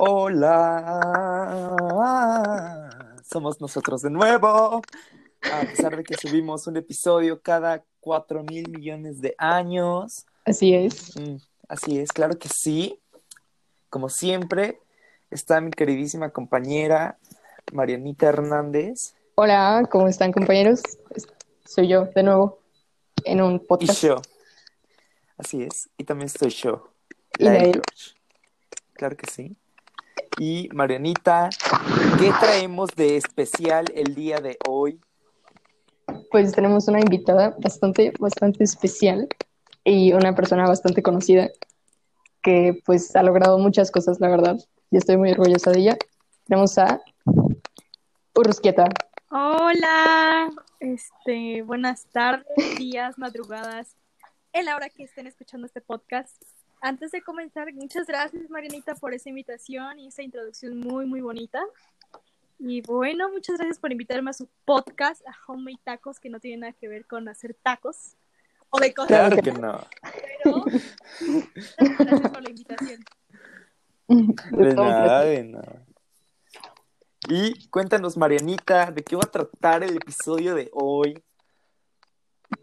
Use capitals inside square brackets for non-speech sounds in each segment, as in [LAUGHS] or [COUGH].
Hola, somos nosotros de nuevo. A pesar de que subimos un episodio cada cuatro mil millones de años. Así es. Mm, así es, claro que sí. Como siempre, está mi queridísima compañera Marianita Hernández. Hola, ¿cómo están compañeros? Soy yo de nuevo en un Y podcast. yo. Así es. Y también estoy yo. Y la Nael. George. Claro que sí. Y Marianita, ¿qué traemos de especial el día de hoy? Pues tenemos una invitada bastante, bastante especial y una persona bastante conocida que pues ha logrado muchas cosas, la verdad. Y estoy muy orgullosa de ella. Tenemos a Urrusquieta. Hola, este, buenas tardes, días, madrugadas, en la hora que estén escuchando este podcast. Antes de comenzar, muchas gracias Marianita por esa invitación y esa introducción muy, muy bonita. Y bueno, muchas gracias por invitarme a su podcast, a Homemade Tacos, que no tiene nada que ver con hacer tacos o de cosas, Claro que no. pero gracias por la invitación. De nada, de nada. Y cuéntanos, Marianita, ¿de qué va a tratar el episodio de hoy?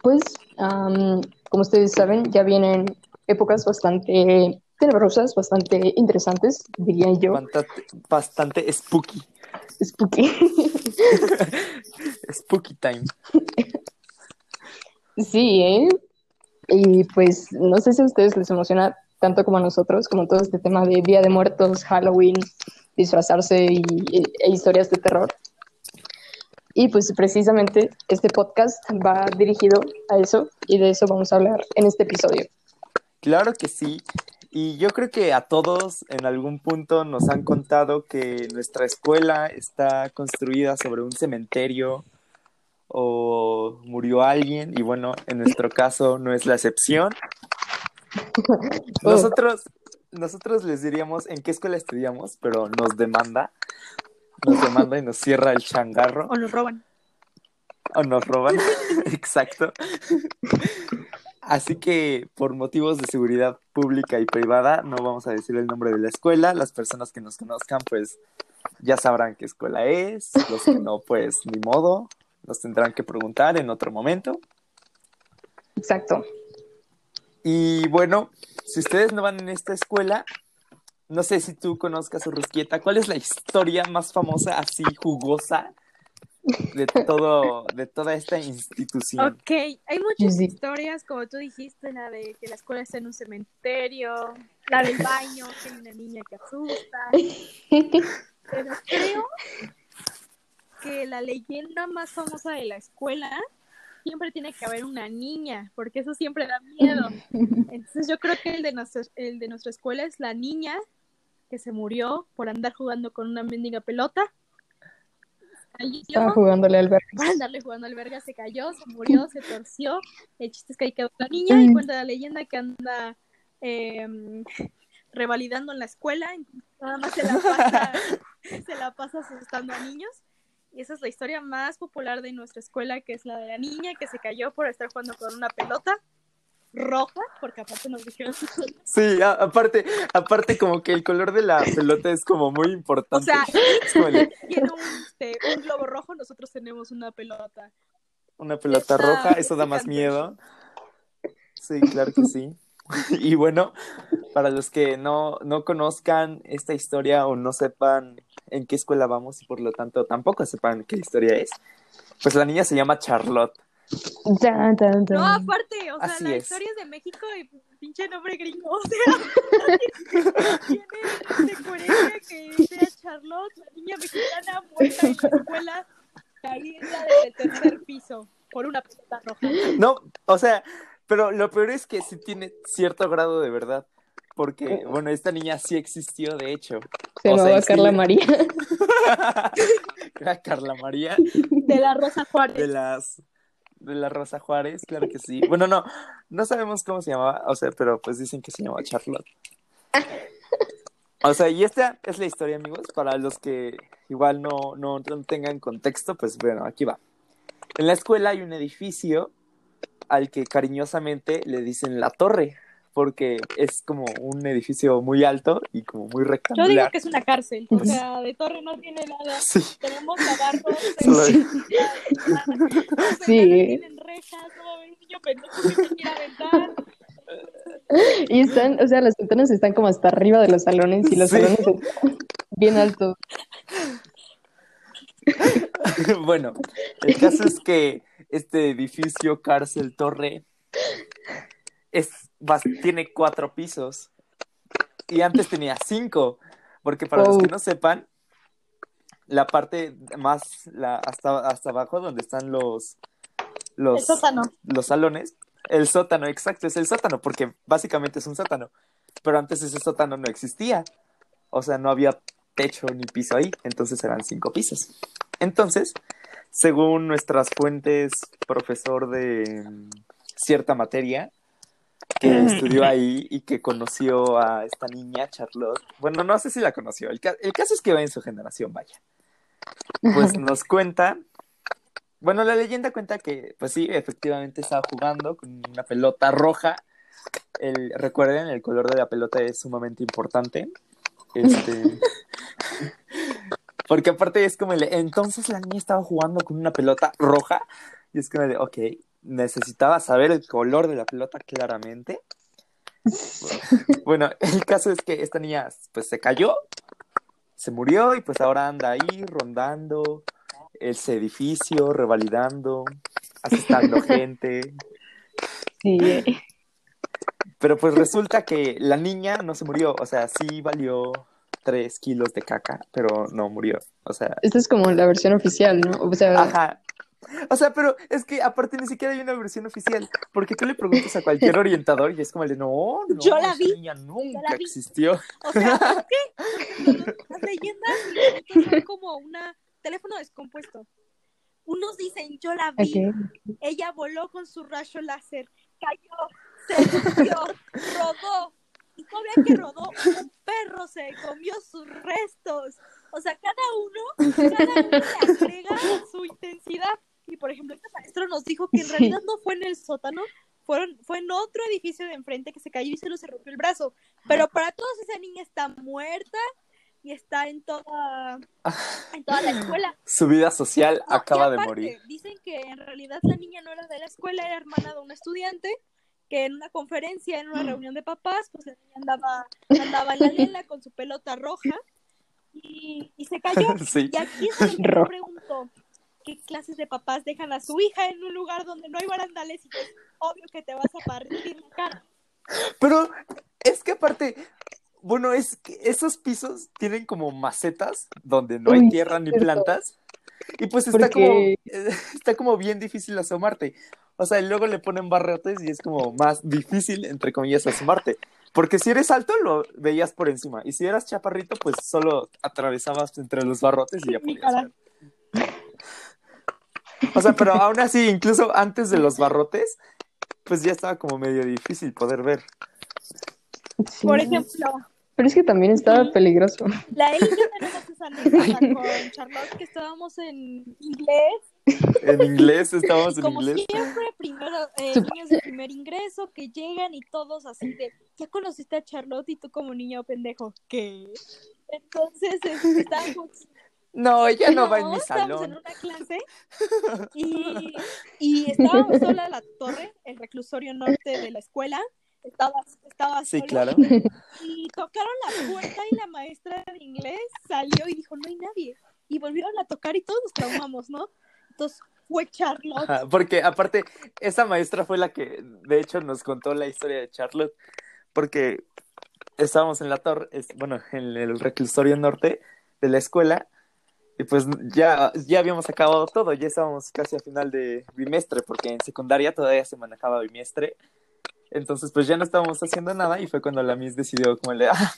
Pues, am, como ustedes saben, ya vienen épocas bastante tenebrosas, bastante interesantes, diría yo. Bastante, bastante spooky. Spooky. [LAUGHS] Spooky time. Sí, ¿eh? Y pues no sé si a ustedes les emociona tanto como a nosotros, como todo este tema de Día de Muertos, Halloween, disfrazarse y, e historias de terror. Y pues precisamente este podcast va dirigido a eso y de eso vamos a hablar en este episodio. Claro que sí. Y yo creo que a todos en algún punto nos han contado que nuestra escuela está construida sobre un cementerio o murió alguien y bueno, en nuestro caso no es la excepción. [LAUGHS] Nosotros, nosotros les diríamos en qué escuela estudiamos, pero nos demanda, nos demanda y nos cierra el changarro O nos roban. o nos roban. [LAUGHS] Exacto. Así que por motivos de seguridad pública y privada no vamos a decir el nombre de la escuela. Las personas que nos conozcan pues ya sabrán qué escuela es. Los que no pues ni modo. Nos tendrán que preguntar en otro momento. Exacto. Y bueno, si ustedes no van en esta escuela, no sé si tú conozcas a Rusquieta. ¿Cuál es la historia más famosa así jugosa de todo de toda esta institución? Ok, hay muchas Sí. historias, como tú dijiste, la de que la escuela está en un cementerio, la del baño, que hay una niña que asusta. Pero creo que la leyenda más famosa de la escuela siempre tiene que haber una niña, porque eso siempre da miedo. Entonces yo creo que el de, nuestra, el de nuestra escuela es la niña que se murió por andar jugando con una mendiga pelota. Estaba jugándole al verga. para andarle jugando al verga, se cayó, se murió, se torció. El chiste es que ahí quedó la niña y cuenta la leyenda que anda eh, revalidando en la escuela, nada más se la pasa, [LAUGHS] se la pasa asustando a niños. Y esa es la historia más popular de nuestra escuela, que es la de la niña que se cayó por estar jugando con una pelota roja, porque aparte nos dijeron [LAUGHS] Sí, a- aparte, aparte como que el color de la pelota es como muy O importante. sea, [LAUGHS] como el- [LAUGHS] tiene un, este, un globo rojo, nosotros tenemos una pelota. una pelota Está roja, eso da más miedo. Sí, claro que sí. Y bueno, para los que no, no conozcan esta historia o no sepan en qué escuela vamos y por lo tanto tampoco sepan qué historia es, pues la niña se llama Charlotte. Tan, tan, tan. No, aparte, o sea, Así la es. historia es de México y pinche nombre gringo, [LAUGHS] o sea, tiene de coherencia que sea Charlotte, la niña mexicana muerta en la escuela, caída desde el tercer piso por una pelota roja. No, o sea, pero lo peor es que sí tiene cierto grado de verdad. Porque, bueno, esta niña sí existió, de hecho. Se o sea, llamaba sí Carla María. [LAUGHS] Era Carla María De la Rosa Juárez. de las de la Rosa Juárez, claro que sí. Bueno, no, no sabemos cómo se llamaba, o sea, pero pues dicen que se llamaba Charlotte. O sea, y esta es la historia, amigos, para los que igual no, no, no tengan contexto, pues bueno, aquí va. En la escuela hay un edificio al que cariñosamente le dicen la torre, porque es como un edificio muy alto y como muy Yo rectangular. digo que es una cárcel. O sea, de torre no tiene nada. [LAUGHS] Sí. Tenemos navarros. Solo- [LAUGHS] Sí. Sí. Tienen rejas, no va a haber un niño pendejo que se quiera aventar. [LAUGHS] Y están, o sea, las ventanas están como hasta arriba de los salones y los Sí. salones están bien altos. bueno, el caso es que este edificio cárcel torre es tiene cuatro pisos y antes tenía cinco, porque para los que no sepan, la parte más la, hasta hasta abajo donde están los El los sótano. los salones, el sótano, exacto, es el sótano, porque básicamente es un sótano, pero antes ese sótano no existía, o sea, no había techo ni piso ahí, entonces eran cinco pisos. Entonces, según nuestras fuentes, profesor de cierta materia, que estudió ahí y que conoció a esta niña, Charlotte, bueno, no sé si la conoció, el, ca- el caso es que va en su generación, vaya. Pues nos cuenta bueno, la leyenda cuenta que, pues sí, efectivamente estaba jugando con una pelota roja. El, recuerden, el color de la pelota es sumamente importante. Este. [LAUGHS] Porque aparte es como el. Entonces la niña estaba jugando con una pelota roja. Y es como de, ok, necesitaba saber el color de la pelota claramente. Bueno, [LAUGHS] el caso es que esta niña, pues se cayó, se murió y pues ahora anda ahí rondando ese edificio, revalidando, asustando [LAUGHS] gente. Sí. Pero pues resulta que la niña no se murió, o sea, sí valió tres kilos de caca, pero no murió. O sea, Esta es como la versión oficial, ¿no? O sea, ajá. [LAUGHS] O sea, pero es que aparte ni siquiera hay una versión oficial, porque tú le preguntas a cualquier orientador y es como el de, no, no, Yo la vi, niña nunca la vi. existió. O sea, [LAUGHS] ¿por qué? Las leyendas son como una teléfono descompuesto. Unos dicen, yo la vi, ella voló con su rayo láser, cayó, se hundió, rodó. Y todavía que rodó, un perro se comió sus restos. O sea, cada uno, cada uno le agrega su intensidad. Y por ejemplo, este maestro nos dijo que en realidad no fue en el sótano, fueron, fue en otro edificio de enfrente que se cayó y se lo se rompió el brazo. Pero para todos esa niña está muerta y está en toda, en toda la escuela. [LAUGHS] Su vida social No, acaba de morir. Dicen que en realidad la niña no era de la escuela, era hermana de un estudiante, que en una conferencia, en una reunión de papás, pues la niña andaba, andaba en la lela con su pelota roja y, y se cayó. [LAUGHS] Sí. Y aquí Roja. pregunto, ¿qué clases de papás dejan a su hija en un lugar donde no hay barandales y pues obvio que te vas a partir la cara? Pero es que aparte, bueno, es que esos pisos tienen como macetas donde no hay Uy, tierra ni plantas. Y pues está Porque- como está como bien difícil asomarte. O sea, y luego le ponen barrotes y es como más difícil, entre comillas, asomarte. Porque si eres alto, lo veías por encima. Y si eras chaparrito, pues solo atravesabas entre los barrotes y ya podías ver. O sea, pero [LAUGHS] aún así, incluso antes de los barrotes, pues ya estaba como medio difícil poder ver. Sí. Por ejemplo, Pero es que también estaba peligroso. la Eli tenemos esa anécdota con Charlotte que estábamos en inglés En inglés, estábamos Y en como inglés. siempre, primero, eh, niños de primer ingreso que llegan y todos así de, ya conociste a Charlotte y tú como niño pendejo, ¿qué? Entonces este, estábamos, No, ella no, va en mi estábamos en salón. una clase [LAUGHS] y, y estábamos sola la torre, el reclusorio norte de la escuela, estaba, estaba Sí, solo, claro. y tocaron la puerta y la maestra de inglés salió y dijo, no hay nadie, y volvieron a tocar y todos nos traumamos, ¿no? Entonces fue Charlotte. Ajá, porque aparte, esa maestra fue la que, de hecho, nos contó la historia de Charlotte, porque estábamos en la torre, es- bueno, en el reclusorio norte de la escuela, y pues ya, ya habíamos acabado todo, ya estábamos casi a final de bimestre, porque en secundaria todavía se manejaba bimestre, entonces pues ya no estábamos haciendo nada, y fue cuando la Miss decidió como le, ah,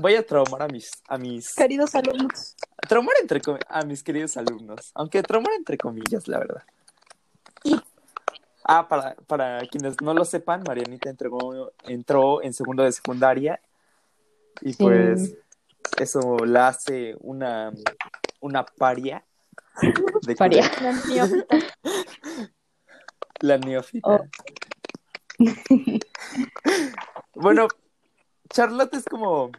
voy a traumar a mis, a mis, Queridos alumnos. traumar entre a mis queridos alumnos, aunque traumar entre comillas, la verdad. Y- Ah, para, para quienes no lo sepan, Marianita entregó, entró en segundo de secundaria y Sí. pues eso la hace una, una paria. [LAUGHS] De Paria. La neófita. [LAUGHS] La neófita. Oh. [LAUGHS] Bueno, Charlotte es como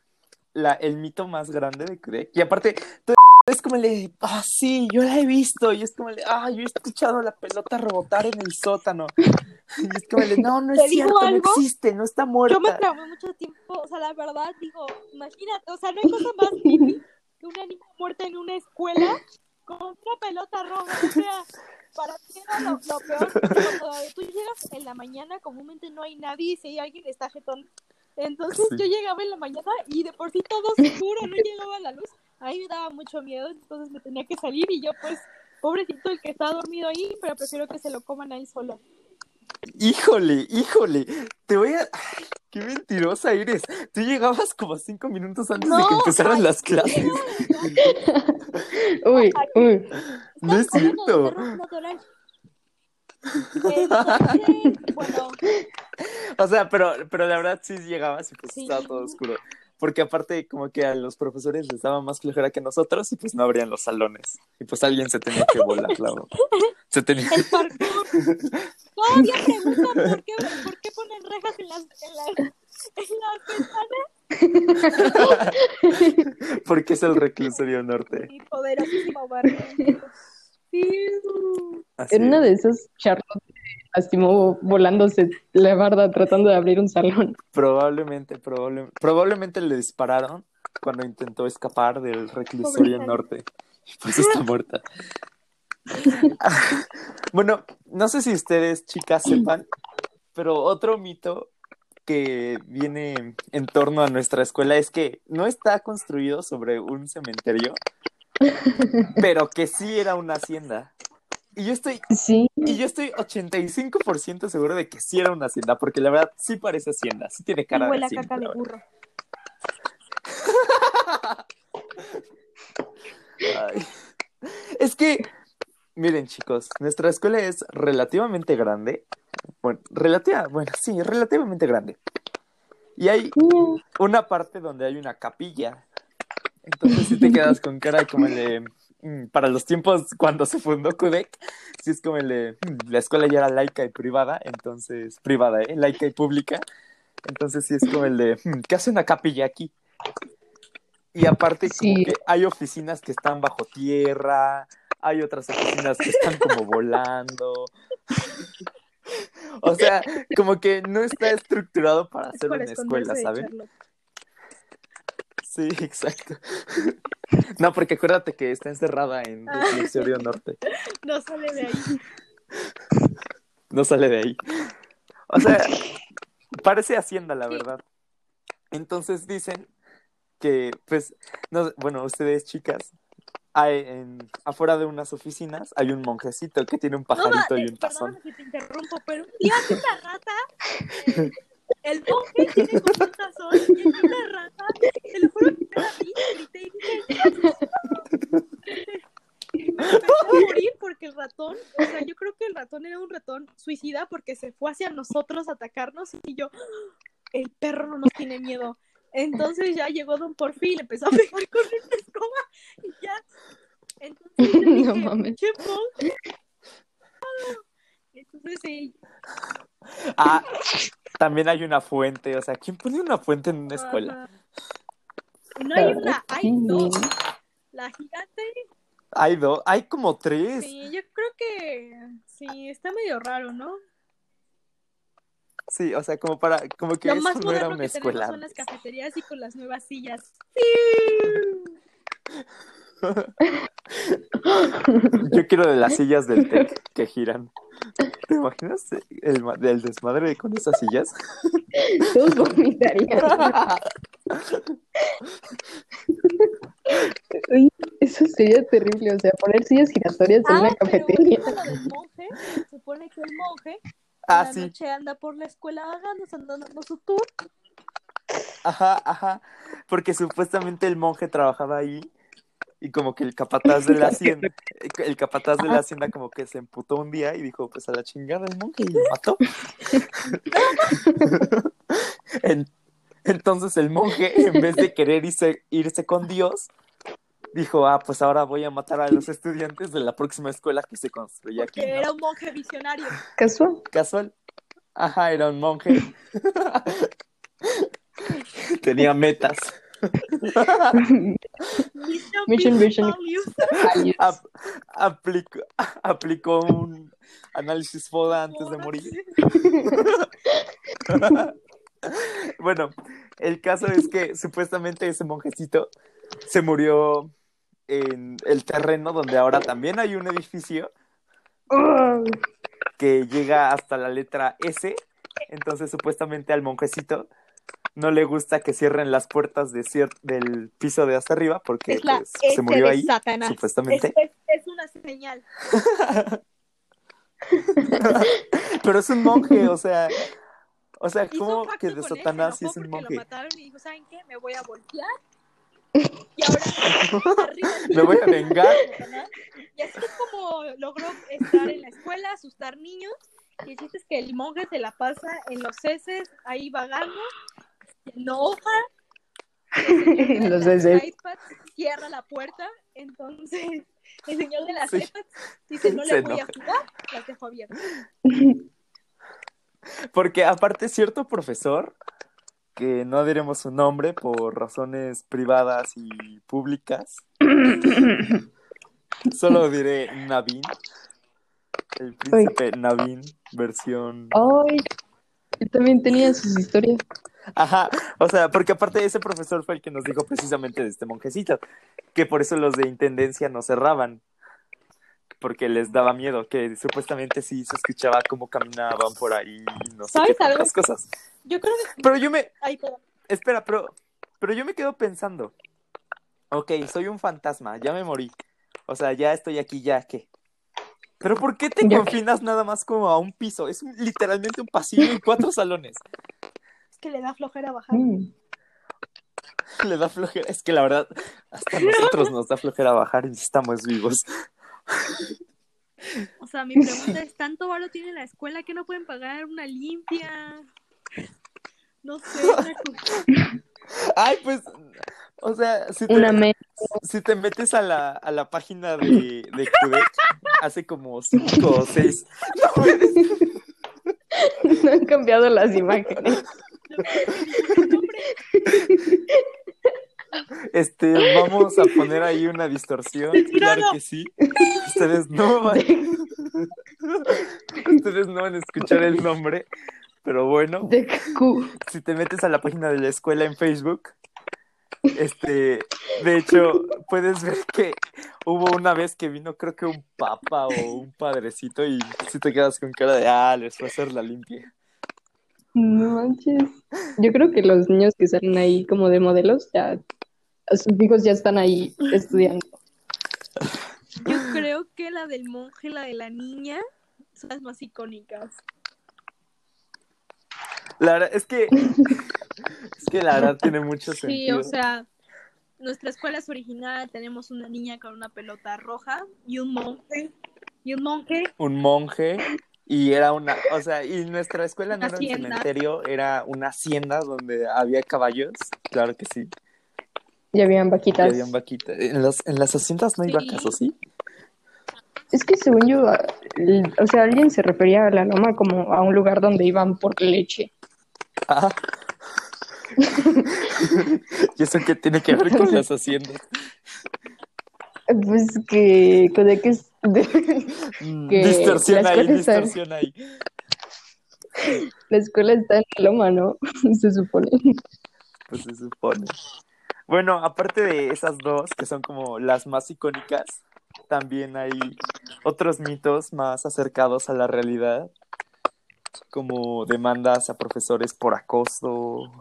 la, el mito más grande de Quebec. Y aparte, todo es como el de, ah, sí, yo la he visto. Y es como el de, ah, yo he escuchado la pelota rebotar en el sótano. Y es como el de, no, no es ¿Te digo cierto, no existe, no está muerta. Yo me traumé mucho tiempo, o sea, la verdad, digo, imagínate, o sea, no hay cosa más una niña muerta en una escuela con una pelota roja, o sea, para ti era lo, lo peor. Tú llegas en la mañana, comúnmente no hay nadie y si hay alguien está jetón. Entonces Sí. yo llegaba en la mañana y de por sí todo oscuro, no llegaba la luz. Ahí me daba mucho miedo, entonces me tenía que salir y yo pues, pobrecito el que está dormido ahí, pero prefiero que se lo coman a él solo. Híjole, híjole, te voy a... Ay, qué mentirosa eres. Tú llegabas como cinco minutos antes de que empezaran [LAUGHS] ay, las clases. Uy, uy. No es cierto. bueno, O sea, pero, pero la verdad sí llegabas y pues Sí. estaba todo oscuro. Porque aparte como que a los profesores les daba más flojera que nosotros y pues no abrían los salones. Y pues alguien se tenía que volar, claro. [LAUGHS] Se tenía... el parkour. Todavía preguntan por qué, por qué ponen rejas en las, en las, en las ventanas [LAUGHS] Porque es el reclusorio norte. y poderosísimo barrio. Sí. Así En una de esas, Charlotte se lastimó volándose la barda tratando de abrir un salón. Probablemente, probable- probablemente le dispararon cuando intentó escapar del reclusorio Pobre norte. Y pues está muerta. [LAUGHS] bueno, no sé si ustedes, chicas, sepan, pero otro mito que viene en torno a nuestra escuela es que no está construido sobre un cementerio, [LAUGHS] pero que sí era una hacienda. Y yo estoy Sí, y yo estoy 85% seguro de que sí era una hacienda, porque la verdad sí parece hacienda, sí tiene cara de huele a hacienda. caca de burro. Ay. Es que, miren chicos, nuestra escuela es relativamente grande. Bueno, relativa, bueno, sí, relativamente grande. Y hay una parte donde hay una capilla. Entonces sí te quedas con cara como el de... mm, Para los tiempos [LAUGHS] cuando se fundó Quebec, sí es como el de... mm, La escuela ya era laica y privada, entonces... Privada, ¿eh? Laica y pública. Entonces sí es como el de... mm, ¿Qué hace una capilla aquí? Y aparte como Sí. que hay oficinas que están bajo tierra, hay otras oficinas que están como volando. [LAUGHS] O sea, como que no está estructurado para Es para una escuela, ¿saben? Sí, [LAUGHS] exacto. No, porque acuérdate que está encerrada en el reclusorio norte. No sale de ahí. No sale de ahí. O sea, parece hacienda, la Sí. verdad. Entonces dicen que, pues, no, bueno, ustedes chicas, hay en, afuera de unas oficinas hay un monjecito que tiene un No, pajarito ma- y un tazón. perdóname si te interrumpo, pero un día rata. eh, [LAUGHS] el monje tiene como un tazón y una rata. Te lo juro que la vi, grité y dije. Me empecé a morir porque el ratón, o sea, yo creo que el ratón era un ratón suicida porque se fue hacia nosotros a atacarnos y yo, el perro no nos tiene miedo. Entonces ya llegó Don Porfi y le empezó a pegar con una escoba y ya. Entonces yo [LAUGHS] dije, No mames. "Che, monje". Entonces sí, Ah, también hay una fuente. O sea, ¿quién pone una fuente en una escuela? Ajá. No hay una, hay Sí. dos. La gigante, Hay dos, hay como tres. sí, yo creo que sí, está medio raro, ¿no? Sí, o sea, como para, como que Lo eso más no era moderno una que escuela. son las cafeterías y con las nuevas sillas. [LAUGHS] [LAUGHS] Yo quiero de las sillas del TEC que giran. ¿Te imaginas el, el desmadre con esas sillas? todos vomitarían. Uy, Eso sería terrible, o sea, poner sillas giratorias en Ah, una pero cafetería. del monje, se supone que el monje Ah, la sí. noche anda por la escuela vagando, anda dando su tour. Ajá, ajá. Porque supuestamente el monje trabajaba ahí y como que el capataz de la hacienda, [LAUGHS] el capataz de la hacienda como que se emputó un día y dijo, pues a la chingada el monje y lo mató. [LAUGHS] En- entonces el monje, en vez de querer irse, irse con Dios, dijo, ah, pues ahora voy a matar a los estudiantes de la próxima escuela que se construye aquí. Que ¿no? era un monje visionario. Casual. Casual. Ajá, era un monje. [LAUGHS] Tenía metas. [LAUGHS] Mission, vision. values. Ap- aplicó, aplicó un análisis FODA antes de morir. [LAUGHS] Bueno, el caso es que supuestamente ese monjecito se murió en el terreno donde ahora también hay un edificio que llega hasta la letra S. Entonces, supuestamente al monjecito no le gusta que cierren las puertas de del piso de hasta arriba porque Es la pues, S se murió de ahí, Satanás. Es, supuestamente. es- es una señal. [LAUGHS] Pero es un monje, o sea, o sea, ¿cómo que de Satanás sí es un monje? Lo mataron y dijo, ¿saben qué? Me voy a voltear. Y ahora arriba [LAUGHS] Me voy a vengar. Y así es como logró estar en la escuela, asustar niños. Y el chiste es que el monje se la pasa en los heces, ahí vagando, enoja. En los las heces. iPads, cierra la puerta. Entonces, [LAUGHS] el señor de las Sí. iPads dice: No Se le voy a enoja. jugar, las dejo abiertas. Porque aparte cierto profesor, que no diremos su nombre por razones privadas y públicas, [COUGHS] solo diré Navin, el príncipe Navin, versión... Ay, también tenía sus historias. Ajá, o sea, porque aparte ese profesor fue el que nos dijo precisamente de este monjecito, que por eso los de intendencia no cerraban, porque les daba miedo, que supuestamente sí se escuchaba cómo caminaban por ahí, no sé qué cosas. Yo creo que. Pero yo me, Ay, espera, pero, pero yo me quedo pensando, ok, soy un fantasma, ya me morí, o sea, ya estoy aquí, ya, ¿qué? Pero ¿por qué te [LAUGHS] Ya. confinas nada más como a un piso? Es un- literalmente un pasillo y cuatro salones. Es que le da flojera bajar. Mm. [LAUGHS] Le da flojera. Es que la verdad, hasta a nosotros nos da flojera bajar y estamos vivos. [LAUGHS] O sea, mi pregunta es: ¿tanto varo tiene la escuela que no pueden pagar una limpia? No sé, una. Ay, pues, o sea, si te, me si te metes a la, a la página de, de hace como cinco o seis. No, puedes. [LAUGHS] no han cambiado las imágenes. este, vamos a poner ahí una distorsión. Claro que sí. Ustedes no van, [LAUGHS] ustedes no van a escuchar el nombre, pero bueno. Si te metes a la página de la escuela en Facebook, este, de hecho, puedes ver que hubo una vez que vino, creo que un papa o un padrecito, y si te quedas con cara de, ah, les fue a hacer la limpia. No manches. Yo creo que los niños que salen ahí como de modelos, ya sus hijos ya están ahí estudiando. Yo creo que la del monje la de la niña son las más icónicas. La verdad, es que, [LAUGHS] es que la verdad tiene mucho Sí, sentido. o sea, nuestra escuela es original, tenemos una niña con una pelota roja y un monje. Y un monje, Un monje, y era una, o sea, y nuestra escuela no era un cementerio, era una hacienda donde había caballos, claro que sí, Ya habían y vaquitas. habían vaquitas. En las, en las haciendas no hay Sí. vacas, ¿o sí? Es que según yo, o sea, alguien se refería a la loma como a un lugar donde iban por leche. Ah. [LAUGHS] ¿Y eso qué tiene que ver con las haciendas? Pues que, de que es de- Mm, Que distorsión la ahí, distorsión ahí. la escuela está en la loma, ¿no? [LAUGHS] Se supone. Pues se supone. Bueno, aparte de esas dos, que son como las más icónicas, también hay otros mitos más acercados a la realidad, como demandas a profesores por acoso,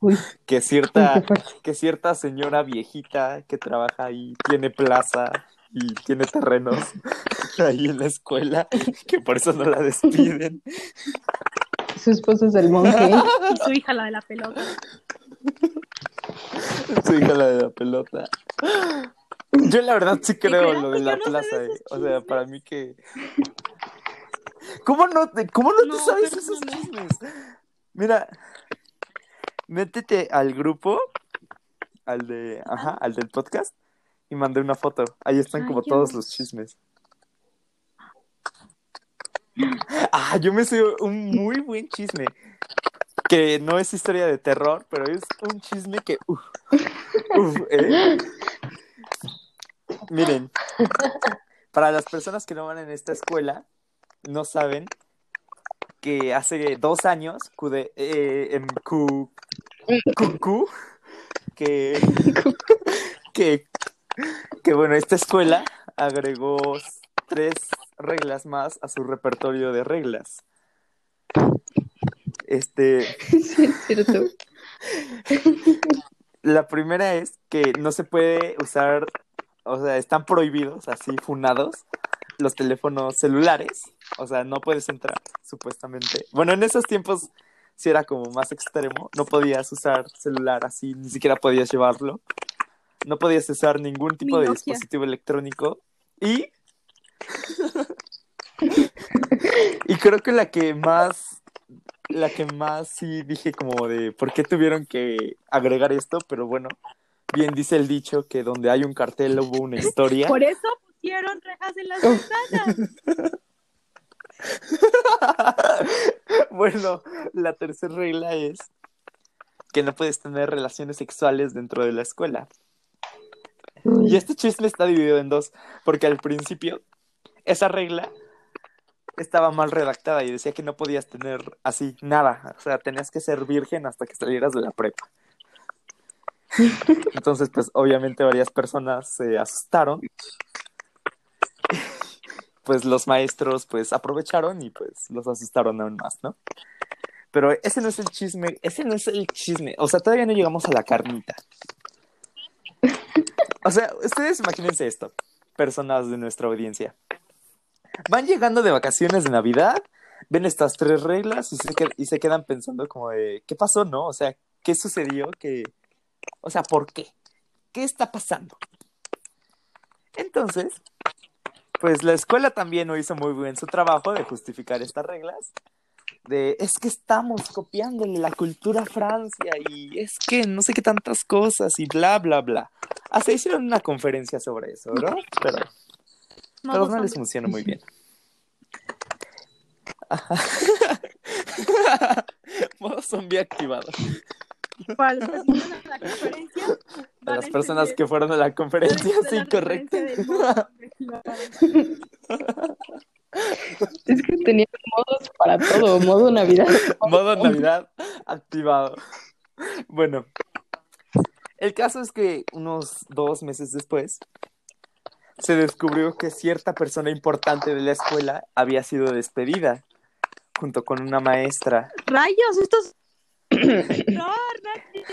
Uy, que cierta, que cierta señora viejita que trabaja ahí tiene plaza y tiene terrenos [LAUGHS] ahí en la escuela, que por eso no la despiden. Su esposo es el monje. y su hija la de la pelota. Su hija la de la pelota. Yo la verdad sí creo lo de la plaza, eh. O sea, para mí que... ¿Cómo no, te- cómo no, te sabes esos chismes? Mira, métete al grupo, al de, ajá, al del podcast, y mandé una foto. Ahí están Ay, como todos los chismes. Ah, yo me sé un muy buen chisme. que no es historia de terror, pero es un chisme que... uf, uf, ¿eh? Miren, para las personas que no van en esta escuela, no saben que hace dos años, Cude- eh, en Q, Q- Q, que, que, que, bueno, esta escuela agregó tres reglas más a su repertorio de reglas. Este, Sí, es cierto. la primera es que no se puede usar, o sea, están prohibidos, así funados, los teléfonos celulares. O sea, no puedes entrar, supuestamente. Bueno, en esos tiempos sí era como más extremo. No podías usar celular así, ni siquiera podías llevarlo. No podías usar ningún tipo Mi de Nokia. dispositivo electrónico. Y. [LAUGHS] y creo que la que más. La que más sí dije como de por qué tuvieron que agregar esto, pero bueno, bien dice el dicho que donde hay un cartel hubo una historia. Por eso pusieron rejas en las Oh. ventanas. [LAUGHS] bueno, la tercera regla es que no puedes tener relaciones sexuales dentro de la escuela. Y este chisme está dividido en dos, porque al principio esa regla estaba mal redactada y decía que no podías tener así nada, o sea, tenías que ser virgen hasta que salieras de la prepa. [LAUGHS] Entonces, pues obviamente varias personas se asustaron. Pues los maestros pues aprovecharon y pues los asustaron aún más, ¿no? Pero ese no es el chisme, ese no es el chisme, o sea, todavía no llegamos a la carnita. O sea, ustedes imagínense esto, personas de nuestra audiencia. Van llegando de vacaciones de Navidad, ven estas tres reglas y se, y se quedan pensando como de, ¿qué pasó, no? O sea, ¿qué sucedió? que O sea, ¿por qué? ¿Qué está pasando? Entonces, pues la escuela también no hizo muy bien su trabajo de justificar estas reglas. De, es que estamos copiándole la cultura a Francia y es que no sé qué tantas cosas y bla, bla, bla. Hasta hicieron una conferencia sobre eso, ¿no? Pero, pero Modo no les funciona muy bien. [LAUGHS] [LAUGHS] Modo zombie activado. Para los que asistieron a la conferencia. De van las personas que fueron a la conferencia, [LAUGHS] sí, la correcto. Es que tenía modos para todo, modo Navidad. Modo Navidad activado. Bueno, el caso es que unos dos meses después se descubrió que cierta persona importante de la escuela había sido despedida junto con una maestra. Rayos, estos. ¡No, Nati!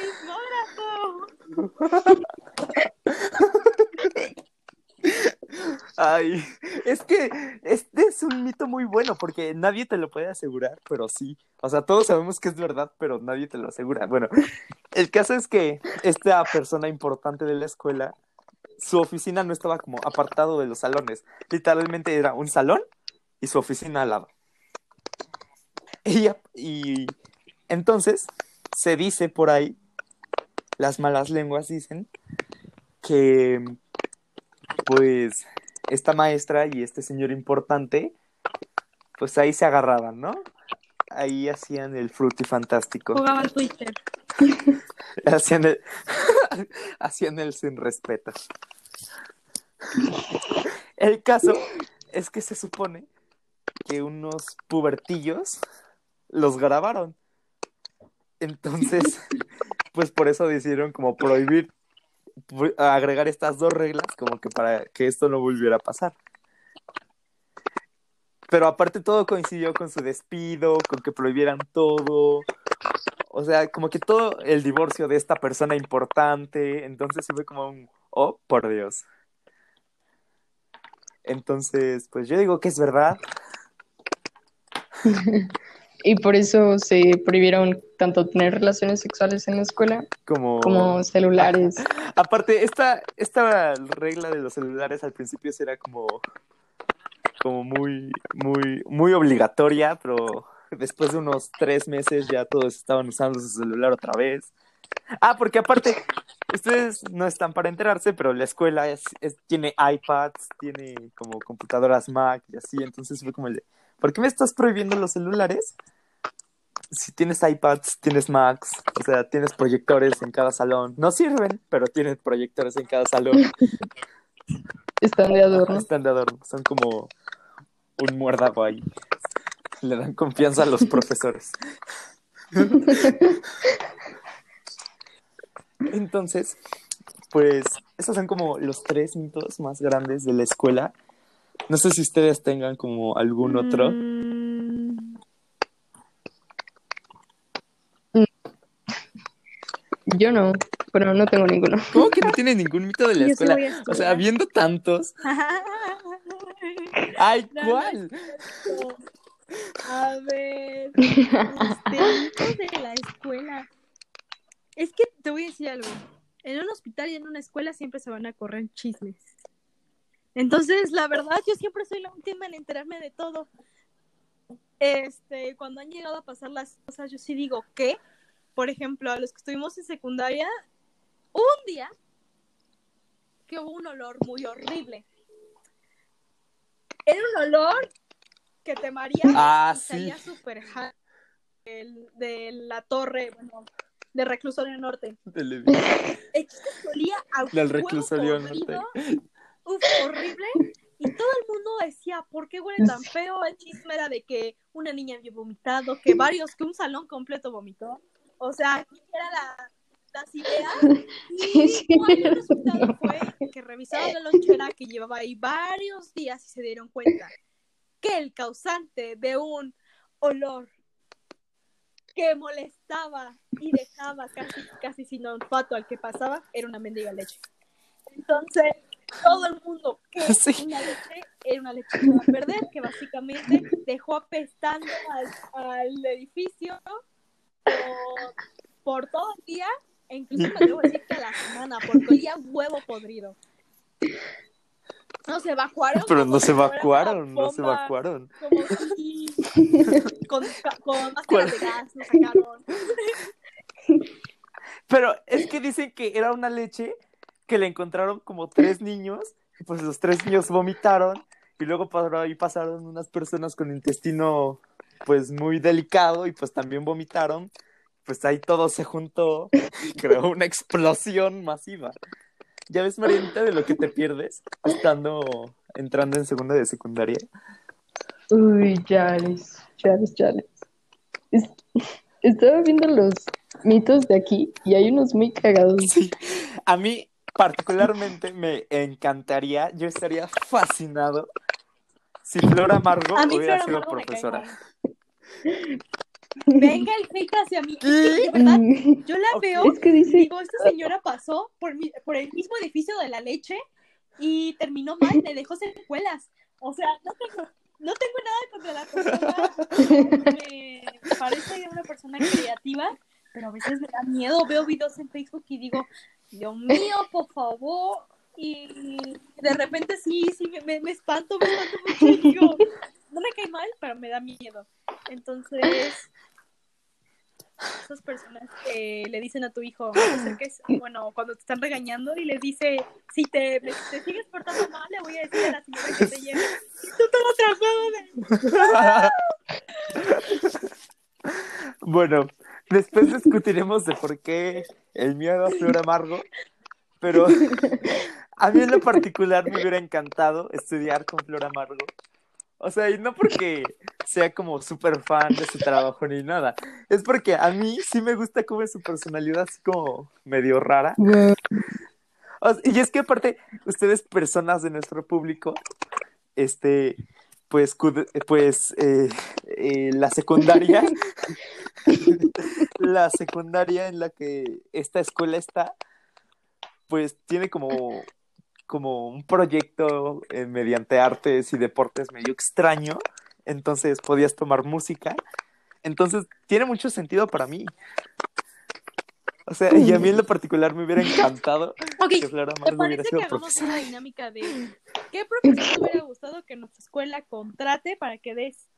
Ay, es que este es un mito muy bueno porque nadie te lo puede asegurar, pero sí. O sea, todos sabemos que es verdad, pero nadie te lo asegura. Bueno, el caso es que esta persona importante de la escuela, su oficina no estaba como apartado de los salones. Literalmente era un salón y su oficina al lado. Y, y entonces se dice por ahí, las malas lenguas dicen, que pues esta maestra y este señor importante, pues ahí se agarraban, ¿no? Ahí hacían el frutifantástico. Jugaba al Twitter. [LAUGHS] Hacían el, [LAUGHS] hacían el sin respeto. El caso es que se supone que unos pubertillos los grabaron. Entonces, pues por eso decidieron como prohibir agregar estas dos reglas como que para que esto no volviera a pasar. Pero aparte todo coincidió con su despido, con que prohibieran todo. O sea, como que todo el divorcio de esta persona importante. Entonces se fue como un, oh, por Dios. Entonces, pues yo digo que es verdad. [LAUGHS] Y por eso se prohibieron tanto tener relaciones sexuales en la escuela Como, como [LAUGHS] celulares. Aparte, esta, esta regla de los celulares al principio era como, como muy, muy, muy obligatoria, pero después de unos tres meses ya todos estaban usando su celular otra vez. Ah, porque aparte, ustedes no están para enterarse, pero la escuela es, es- tiene iPads, tiene como computadoras Mac y así, entonces fue como el de, ¿por qué me estás prohibiendo los celulares? si tienes iPads, tienes Macs, o sea, tienes proyectores en cada salón. No sirven, pero tienen proyectores en cada salón. [LAUGHS] Están de adorno. Están de adorno, son como un muérdago ahí. Le dan confianza a los profesores. [LAUGHS] Entonces, pues esos son como los tres mitos más grandes de la escuela. No sé si ustedes tengan como algún otro. Mm, Yo no, pero no tengo ninguno. ¿Cómo que no tiene ningún mito de la sí escuela? O sea, viendo tantos. [LAUGHS] Ay, No, no ¿cuál? A ver, [LAUGHS] este, mitos de la escuela. Es que te voy a decir algo. En un hospital y en una escuela siempre se van a correr chismes. Entonces, la verdad, yo siempre soy la última en enterarme de todo. Este, cuando han llegado a pasar las cosas, yo sí digo, ¿qué? Por ejemplo, a los que estuvimos en secundaria, un día que hubo un olor muy horrible. Era un olor que te maría Ah, y salía súper de la torre, bueno, de Reclusorio Norte. Del El chiste es que olía a del reclusorio norte. Uf, horrible. Y todo el mundo decía, ¿por qué huele tan feo? El chisme era de que una niña había vomitado, que varios, que un salón completo vomitó. O sea, era la, las ideas. [LAUGHS] Y Sí, [LAUGHS] cuál el sí. resultado fue que revisaron la lonchera que llevaba ahí varios días y se dieron cuenta que el causante de un olor que molestaba y dejaba casi, casi sin olfato al que pasaba era una mendiga leche. Entonces, todo el mundo [LAUGHS] que Sí. una leche era una leche que iba a perder, que básicamente dejó apestando al, al edificio por, por todo el día, e incluso me a decir que a la semana, porque olía huevo podrido. No se evacuaron. Pero no se evacuaron, no se evacuaron. Como si con [LAUGHS] máscaras de gas nos sacaron. Pero es que dicen que era una leche que le encontraron como tres niños, y pues los tres niños vomitaron, y luego por ahí pasaron unas personas con intestino pues muy delicado, y pues también vomitaron, pues ahí todo se juntó, y creó una explosión masiva. ¿Ya ves, Marianita, de lo que te pierdes estando, entrando en segunda de secundaria? Uy, Chales, Chales, Chales. Es- Estaba viendo los mitos de aquí y hay unos muy cagados. Sí, a mí particularmente me encantaría, yo estaría fascinado si Flora Margo A mí hubiera Flora sido profesora. Venga el hate hacia mí. Es que, de verdad, Mm, yo la veo Es que dice, Digo, esta señora pasó por, mi- por el mismo edificio de la leche y terminó mal, le dejó secuelas. O sea, no tengo, no tengo nada contra la persona. Me parece una persona creativa, pero a veces me da miedo. Veo videos en Facebook y digo, Dios mío, por favor. Y de repente sí, sí, me, me, me espanto, me espanto mucho. Y digo, no me cae mal, pero me da miedo. Entonces, esas personas que le dicen a tu hijo, te acerques, bueno, cuando te están regañando y les dice, si te, te sigues portando mal, le voy a decir a la señora que te lleve. Tú todo tramado de... [LAUGHS] Bueno, después discutiremos de por qué el miedo a Flora Margo, pero a mí en lo particular me hubiera encantado estudiar con Flora Margo. O sea, y no porque sea como súper fan de su trabajo ni nada, es porque a mí sí me gusta cómo es su personalidad así como medio rara. Y es que aparte, ustedes, personas de nuestro público, este, pues, pues, eh, eh, la secundaria, [LAUGHS] la secundaria en la que esta escuela está, pues tiene como, como un proyecto eh, mediante artes y deportes medio extraño, entonces podías tomar música, entonces tiene mucho sentido para mí. O sea, y a mí en lo particular me hubiera encantado Ok, que Flora ¿te Margo hubiera sido que hagamos profesora. una dinámica de qué profesor te hubiera gustado que nuestra escuela contrate para que des?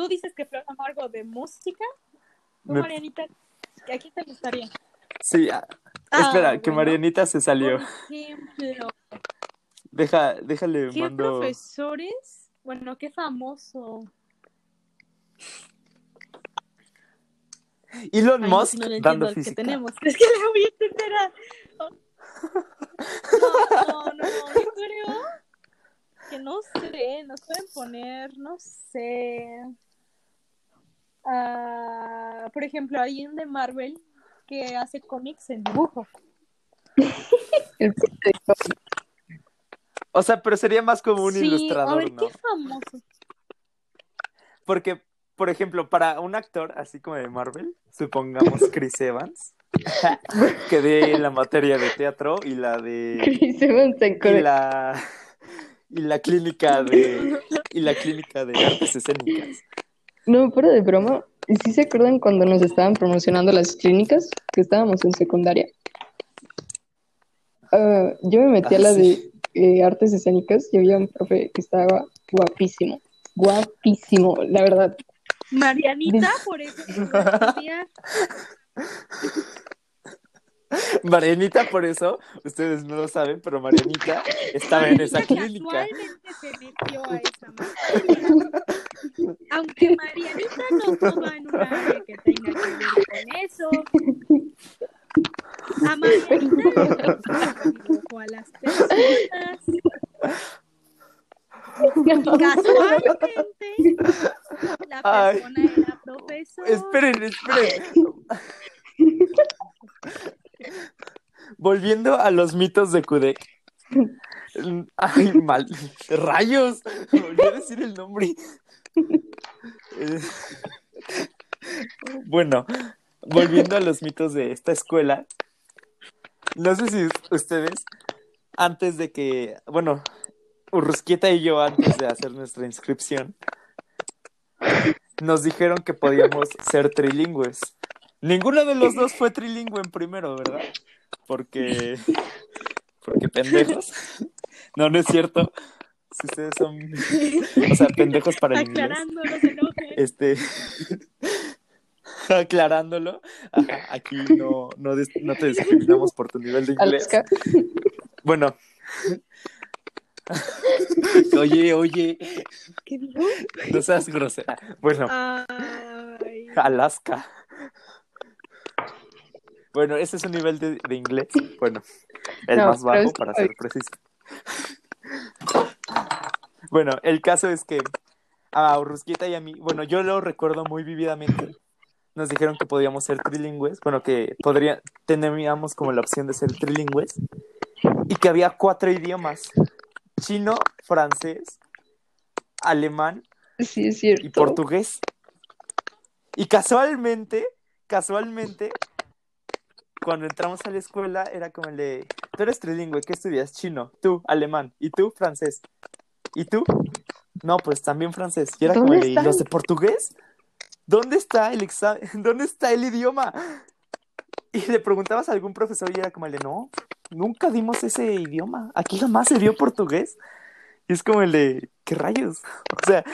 Tú dices que Flor Amargo de música, ¿tú, Me- Marianita? ¿A quién te gustaría? Sí, ah, Ah, espera, que bueno. Marianita se salió. Por ejemplo, Deja, déjale, ¿qué mando. profesores? Bueno, qué famoso. Elon Ay, Musk no le dando entiendo al que física. tenemos. [LAUGHS] Es que la voy a entender a- no, no, no, yo creo que no sé, nos pueden poner, no sé. Ah, por ejemplo, hay un de Marvel que hace cómics en dibujo. O sea, pero sería más como un sí, a ilustrador, ver, ¿no? qué famoso. Porque, por ejemplo, para un actor así como de Marvel, supongamos Chris Evans, [LAUGHS] que de la materia de teatro y la de Chris Evans en y la y la clínica de y la clínica de artes escénicas. No, fuera de broma. ¿Y sí se acuerdan cuando nos estaban promocionando las clínicas? Que estábamos en secundaria. Ah, yo me metí a Ah, la sí. de eh, artes escénicas y había un profe que estaba guapísimo. Guapísimo, la verdad. Marianita, por eso. [LAUGHS] que voy a estudiar. [LAUGHS] Marianita, por eso, ustedes no lo saben, pero Marianita estaba en esa clínica. casualmente se metió a esa. Aunque Marianita no toma en un área que tenga que ver con eso. A Marianita le dibujo a las personas. Casualmente, la Ay. persona era profesor. Esperen, esperen. Volviendo a los mitos de Kudek. Ay, mal. Rayos. Volví a decir el nombre. Bueno, volviendo a los mitos de esta escuela. No sé si ustedes, antes de que, bueno, Urrusquieta y yo, antes de hacer nuestra inscripción, nos dijeron que podíamos ser trilingües. Ninguno de los [LAUGHS] dos fue trilingüe en primero, ¿verdad? Porque. Porque pendejos. No, no es cierto. Si ustedes son. O sea, pendejos para el inglés. Este. [LAUGHS] Aclarándolo. Ajá, aquí no, no, te discriminamos por tu nivel de inglés. Alaska. Bueno. [LAUGHS] Oye, oye, ¿Qué dijo? no seas grosera. Bueno. Ay. Alaska. Bueno, ese es un nivel de, de inglés. Bueno, el No, más bajo para ser preciso. Bueno, el caso es que a Urrusquita y a mí, bueno, yo lo recuerdo muy vividamente. Nos dijeron que podíamos ser trilingües, bueno, que podría, teníamos como la opción de ser trilingües y que había cuatro idiomas: chino, francés, alemán Sí, es cierto. y portugués. Y casualmente, casualmente, cuando entramos a la escuela era como el de, tú eres trilingüe, ¿qué estudias? Chino, tú, alemán, y tú, francés. ¿Y tú? No, pues también francés. Y era como ¿Dónde el de, los de portugués? ¿Dónde está el examen? [LAUGHS] ¿Dónde está el idioma? Y le preguntabas a algún profesor y era como el de, no, nunca dimos ese idioma. Aquí jamás se dio portugués. Y es como el de, ¿qué rayos? [LAUGHS] O sea,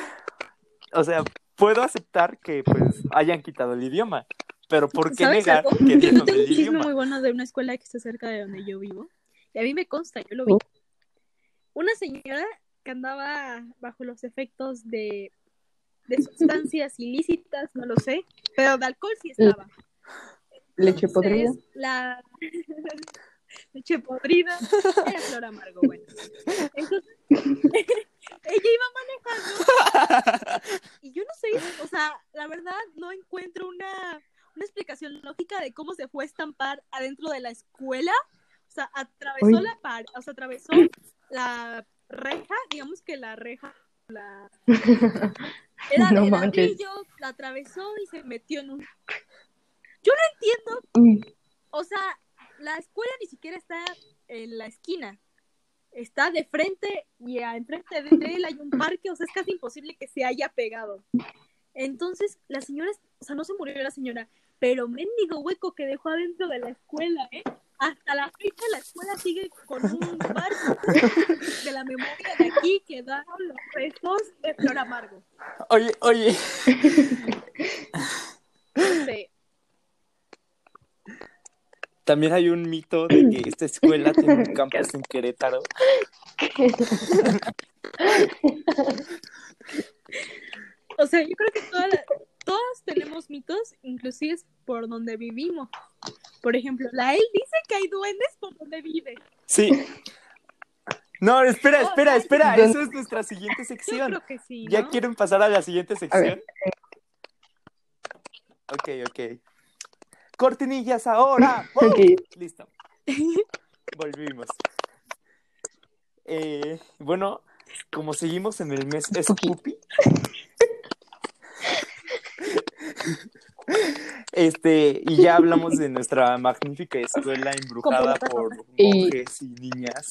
o sea, puedo aceptar que pues hayan quitado el idioma, pero ¿por qué ¿Sabes negar algo? que [LAUGHS] Yo dieron tengo un chisme muy bueno de una escuela que está cerca de donde yo vivo. Y a mí me consta, yo lo vi. Una señora que andaba bajo los efectos de, de sustancias [LAUGHS] ilícitas, no lo sé, pero de alcohol sí estaba. Leche podrida. La [LAUGHS] leche podrida era flor amargo, bueno. Entonces, ella iba manejando y yo no sé, o sea, la verdad no encuentro una, una explicación lógica de cómo se fue a estampar adentro de la escuela. O sea, atravesó Uy. la pared, o sea, atravesó la reja, digamos que la reja, la... [LAUGHS] Era No de manches. ladrillo, la atravesó y se metió en un... Yo no entiendo Uy, o sea, la escuela ni siquiera está en la esquina. Está de frente y a- enfrente de él hay un parque, o sea, es casi imposible que se haya pegado. Entonces, la señora, o sea, no se murió la señora, pero mendigo hueco que dejó adentro de la escuela, ¿eh? Hasta la fecha la escuela sigue con un parque de la memoria de aquí quedaron los restos de Flor Amargo. Oye, oye, No sé. también hay un mito de que esta escuela tiene un [LAUGHS] campus en Querétaro. [LAUGHS] O sea, yo creo que toda la- todas tenemos mitos, inclusive por donde vivimos. Por ejemplo, la él dice que hay duendes por donde vive. Sí. No, espera, espera, espera. Eso es nuestra siguiente Yo sección. creo que sí, ¿Ya quieren pasar a la siguiente sección? Ok, ok. Cortinillas ahora. [LAUGHS] ¡Oh! Ok. Listo. Volvimos. Eh, bueno, como seguimos en el mes Spooky. Este, y ya hablamos de nuestra magnífica escuela embrujada por monjes y niñas.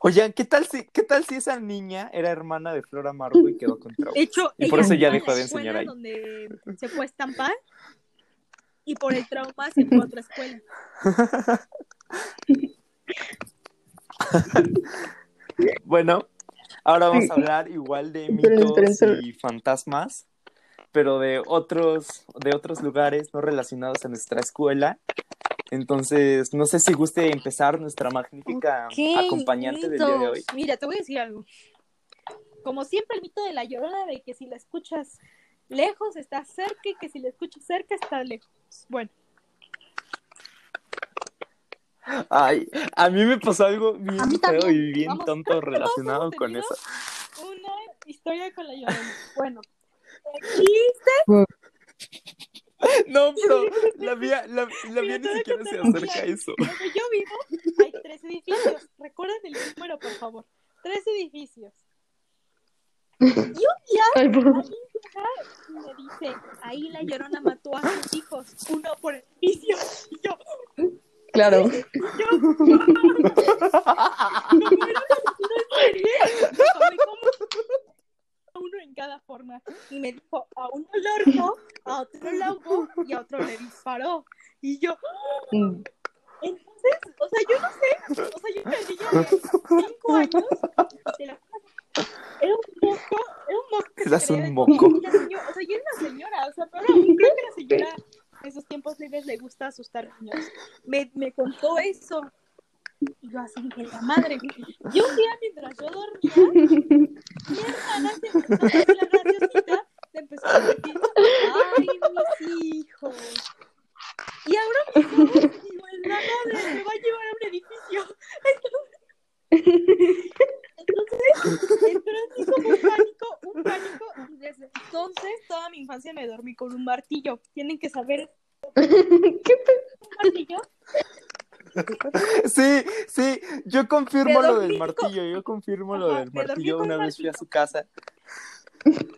Oigan, ¿qué tal si, qué tal si esa niña era hermana de Flora Margo y quedó con traumas? De hecho, Y por eso ya dejó de enseñar ahí. donde se fue a estampar y por el trauma se fue a otra escuela. [LAUGHS] Bueno, ahora vamos a hablar igual de Esperen, mitos esperen, esperen. y fantasmas, pero de otros, de otros lugares no relacionados a nuestra escuela. Entonces, no sé si guste empezar nuestra magnífica ¿Qué acompañante del día de hoy. Mira, te voy a decir algo. Como siempre, el mito de la llorona de que si la escuchas lejos está cerca y que si la escuchas cerca está lejos. Bueno, Ay, a mí me pasó algo bien feo y bien Vamos, tonto relacionado con eso. una historia con la llorona. Bueno, el chiste No, pero la mía, la, la ni siquiera se acerca a eso. donde yo vivo hay tres edificios. Recuerden el número, por favor. Tres edificios. Y un día Ay, por favor. alguien y me dice, ahí la llorona mató a sus hijos, uno por edificio. Y yo, Claro. yo, como uno en cada forma. Y me dijo, a uno lo ahorcó, a otro lo ahogó y a otro le disparó. Y yo, Mm, entonces, o sea, yo no sé, o sea, yo era niña de cinco años, te lo juro, era un moco, era un moco. Eras un de- moco. la o sea, yo era una señora, o sea, pero creo que la señora en esos tiempos libres le gusta asustar niños. Me, me contó eso. Y yo así que la madre. Y un día mientras yo dormía, mi hermana se empezó a la graciosita, se empezó a decir, ay, mis hijos. Y ahora mismo digo, la madre me va a llevar a un edificio. Entonces, entró en mí como un pánico, un pánico, y desde entonces toda mi infancia me dormí con un martillo. Tienen que saber [LAUGHS] ¿Qué un martillo. [LAUGHS] Sí, sí, yo confirmo lo del martillo, yo confirmo lo del martillo. Una un vez fui a su casa.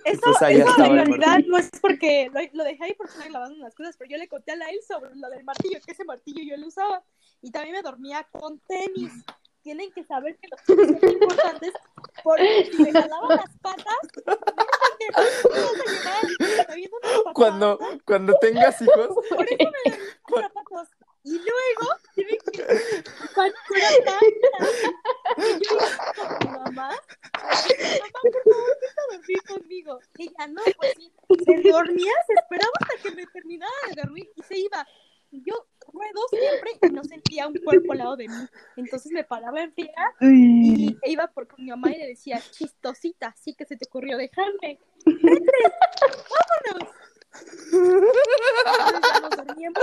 Eso, eso en realidad no es porque lo, lo dejé ahí porque estaba grabando unas cosas, pero yo le conté a la él sobre lo del martillo, que ese martillo yo lo usaba. Y también me dormía con tenis. Tienen que saber que los tenis son importantes porque si me jalaban las patas. [LAUGHS] Cuando, cuando tengas hijos, Por eso me con [LAUGHS] zapatos. Y luego. Y yo con mi mamá. Mamá, por favor, vete a dormir conmigo. Y ella, no, pues sí. Se dormía, se esperaba hasta que me terminara de dormir y se iba. Y yo ruedo siempre y no sentía un cuerpo al lado de mí. Entonces me paraba en fila y e iba por con mi mamá y le decía, chistosita, sí que se te ocurrió dejarme. Vete, vámonos. Entonces nos dormíamos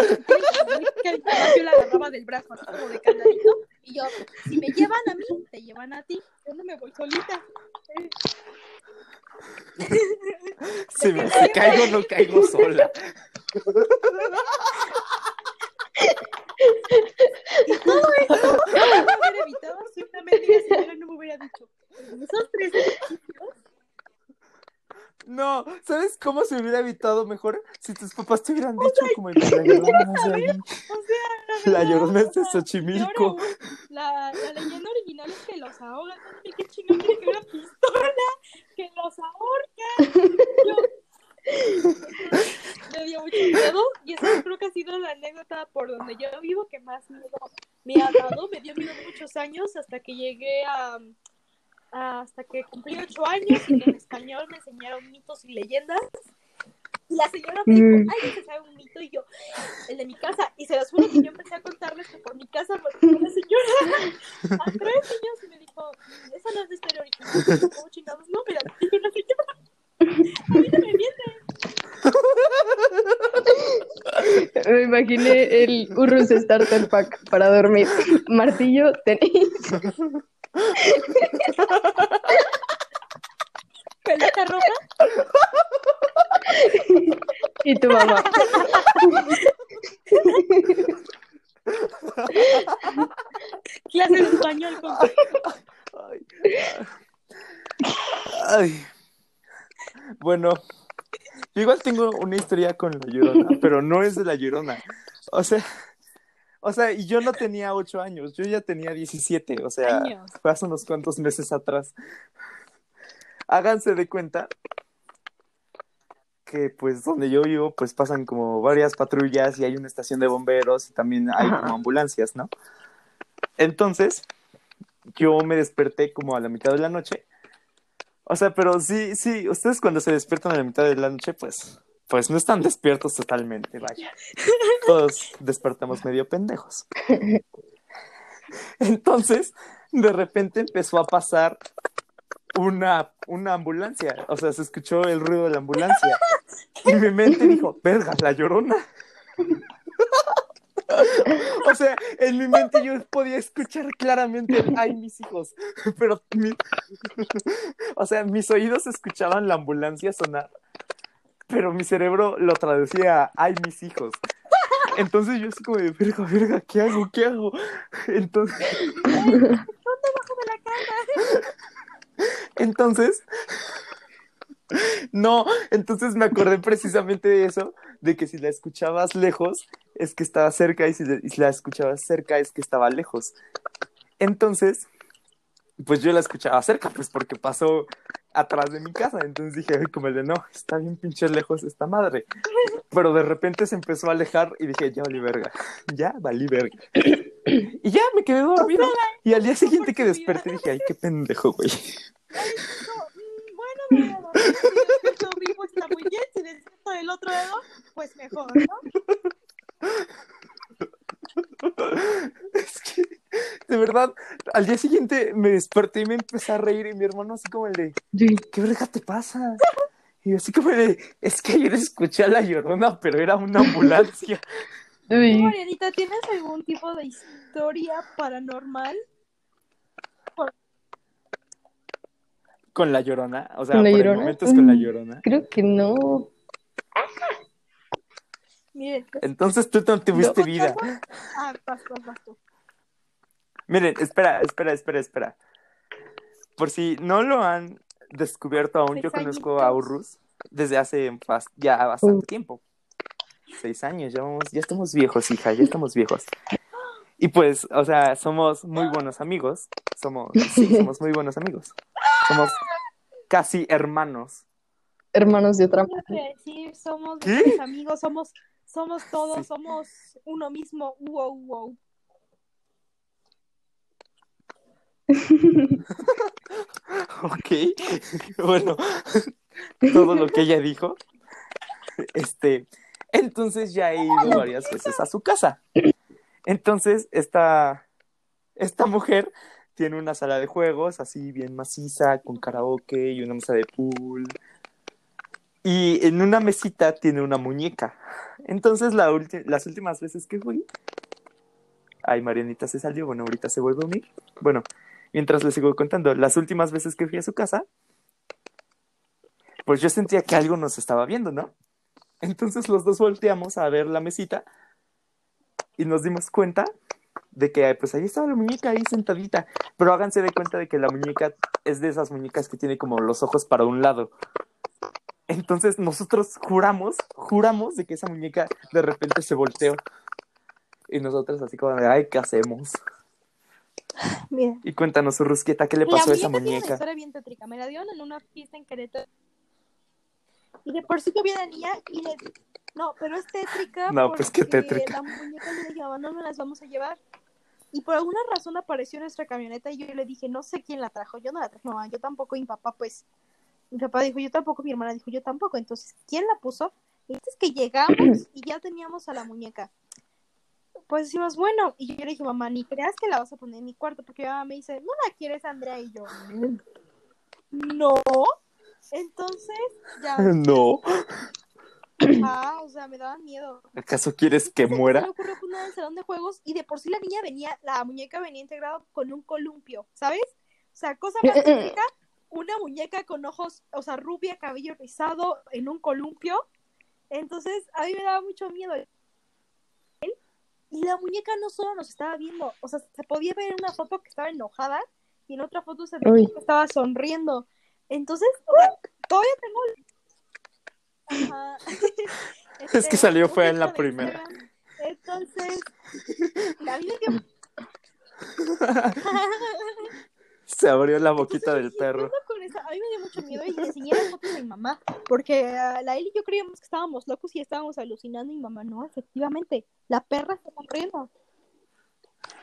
el yo la agarraba del brazo así como de candadito y yo, si me llevan a mí, te llevan a ti, yo no me voy solita. si, me, si caigo, no caigo sola. Y todo eso no me hubiera evitado si una mendiga señora no me hubiera dicho, esos tres edificios, No, ¿sabes cómo se hubiera evitado mejor si tus papás te hubieran dicho como el de la llorona es de ahí? o sea, La llorona es de Xochimilco. La, la leyenda original es que los ahogan. No qué chingón tiene que ver una pistola que los ahorca. Yo, [LAUGHS] me dio mucho miedo y esa creo que ha sido la anécdota por donde yo vivo que más miedo me ha dado. Me dio miedo muchos años hasta que llegué a- hasta que cumplí ocho años y en español me enseñaron mitos y leyendas. Y la señora me dijo, Mm. ay, se sabe un mito y yo, el de mi casa. Y se los juro que yo empecé a contarles que por mi casa me la señora a tres niños y me dijo, esa no es de historia original. ¿Cómo chingados? No, mira, dijo la señora. A mí no me miente. imaginé el Urrus Starter Pack para dormir. Martillo, tenéis. Pelota roja. y tu mamá. Clase de español con Ay. Ay. Bueno, yo igual tengo una historia con la Llorona, pero no es de la Llorona. O sea, o sea, y yo no tenía ocho años, yo ya tenía 17, o sea, Años. fue hace unos cuantos meses atrás. Háganse de cuenta que pues donde yo vivo pues pasan como varias patrullas y hay una estación de bomberos y también hay como ambulancias, ¿no? Entonces, yo me desperté como a la mitad de la noche. O sea, pero sí, sí, ustedes cuando se despiertan a la mitad de la noche, pues, pues no están despiertos totalmente, vaya. [LAUGHS] Todos despertamos medio pendejos. Entonces, de repente empezó a pasar una, una ambulancia. O sea, se escuchó el ruido de la ambulancia. Y mi mente dijo, verga, la llorona. [LAUGHS] O sea, en mi mente yo podía escuchar claramente, ay, mis hijos, pero, mi- [LAUGHS] o sea, mis oídos escuchaban la ambulancia sonar, pero mi cerebro lo traducía a, mis hijos. Entonces yo así como de, verga, verga, ¿qué hago? ¿Qué hago? Entonces... [LAUGHS] Entonces, no, entonces me acordé precisamente de eso, de que si la escuchabas lejos es que estaba cerca la- y si la escuchabas cerca es que estaba lejos. Entonces, pues yo la escuchaba cerca, pues porque pasó atrás de mi casa. Entonces dije, ay, como el de no, está bien pinche lejos esta madre. Pero de repente se empezó a alejar y dije, ya valí verga, ya valí verga. Y ya me quedé dormido. Y al día siguiente que desperté dije, ay, qué pendejo, güey. Mm, bueno. Si despierto vivo está muy bien. Si despierto del otro dedo, pues mejor, ¿no? [LAUGHS] Es que, de verdad, al día siguiente me desperté y me empecé a reír y mi hermano así como el de, Sí. ¿qué verga te pasa? Y yo así como el de, es que ayer escuché a la llorona, pero era una ambulancia. [LAUGHS] ¿Tú, Uy, Marianita, tienes algún tipo de historia paranormal? Con la llorona, o sea, ¿Con la por el Llorona? momento es con la Mm. llorona. creo que no. Miren, Entonces tú no tuviste vida. ah, vas, vas, vas tú. Miren, espera, espera, espera, espera. Por si no lo han descubierto aún, yo conozco a. Urrus desde hace ya bastante Uh. tiempo. Seis años, ya, vamos, ya estamos viejos, hija, ya estamos viejos. Y pues, o sea, somos muy buenos amigos. Somos, sí, somos muy buenos amigos. Somos casi hermanos. Hermanos de otra decir, somos amigos, somos, somos todos, Sí. somos uno mismo. Wow, wow. [LAUGHS] Ok, bueno, todo lo que ella dijo. Este, entonces ya he ido varias veces a su casa. Entonces, esta, esta mujer tiene una sala de juegos así bien maciza, con karaoke y una mesa de pool. Y en una mesita tiene una muñeca. Entonces, las últimas veces que fui. Ay, Marianita se salió. Bueno, ahorita se vuelve a unir. Bueno, mientras les sigo contando, las últimas veces que fui a su casa, pues yo sentía que algo nos estaba viendo, ¿no? Entonces los dos volteamos a ver la mesita y nos dimos cuenta de que pues ahí estaba la muñeca ahí sentadita, pero háganse de cuenta de que la muñeca es de esas muñecas que tiene como los ojos para un lado. Entonces nosotros juramos, juramos de que esa muñeca de repente se volteó. Y nosotros así como de, ay, ¿qué hacemos? [LAUGHS] Mira. Y cuéntanos, Rusqueta, ¿qué le La pasó a esa muñeca una historia bien tétrica. Me la dieron en una fiesta en Querétaro. Y de por sí que viene niña y le... No, pero es tétrica No, pues, qué tétrica. La muñeca le dije, "Mamá, no me las vamos a llevar. Y por alguna razón apareció en nuestra camioneta y yo le dije, no sé quién la trajo. Yo no la traje, mamá. Yo tampoco. Y mi papá, pues... Mi papá dijo, yo tampoco. Mi hermana dijo, yo tampoco. Entonces, ¿quién la puso? Y es que llegamos [CLEARS THROAT] y ya teníamos a la muñeca. Pues decimos, bueno, y yo le dije, mamá, ni creas que la vas a poner en mi cuarto, porque mi mamá me dice, no la quieres, Andrea, y yo, no. Entonces, ya, [LAUGHS] No. Ah, o sea, me daban miedo. ¿Acaso quieres que Se me muera? ocurrió poner en el salón de juegos y de por sí la niña venía, la muñeca venía integrada con un columpio, ¿sabes? O sea, cosa más [LAUGHS] típica, una muñeca con ojos, o sea, rubia, cabello rizado en un columpio. Entonces, a mí me daba mucho miedo. Y la muñeca no solo nos estaba viendo, o sea, se podía ver en una foto que estaba enojada y en otra foto se veía que estaba sonriendo. Entonces, o sea, todavía tengo... Ajá. [LAUGHS] Es que salió un fea en la primera. Instagram. Entonces, a mí me dio Se abrió la boquita Entonces, del perro. con esa- A mí me dio mucho miedo y le enseñé las fotos de mi mamá, porque ah, la Eli y yo creíamos que estábamos locos y estábamos alucinando y mi mamá, no, efectivamente, la perra está sonriendo.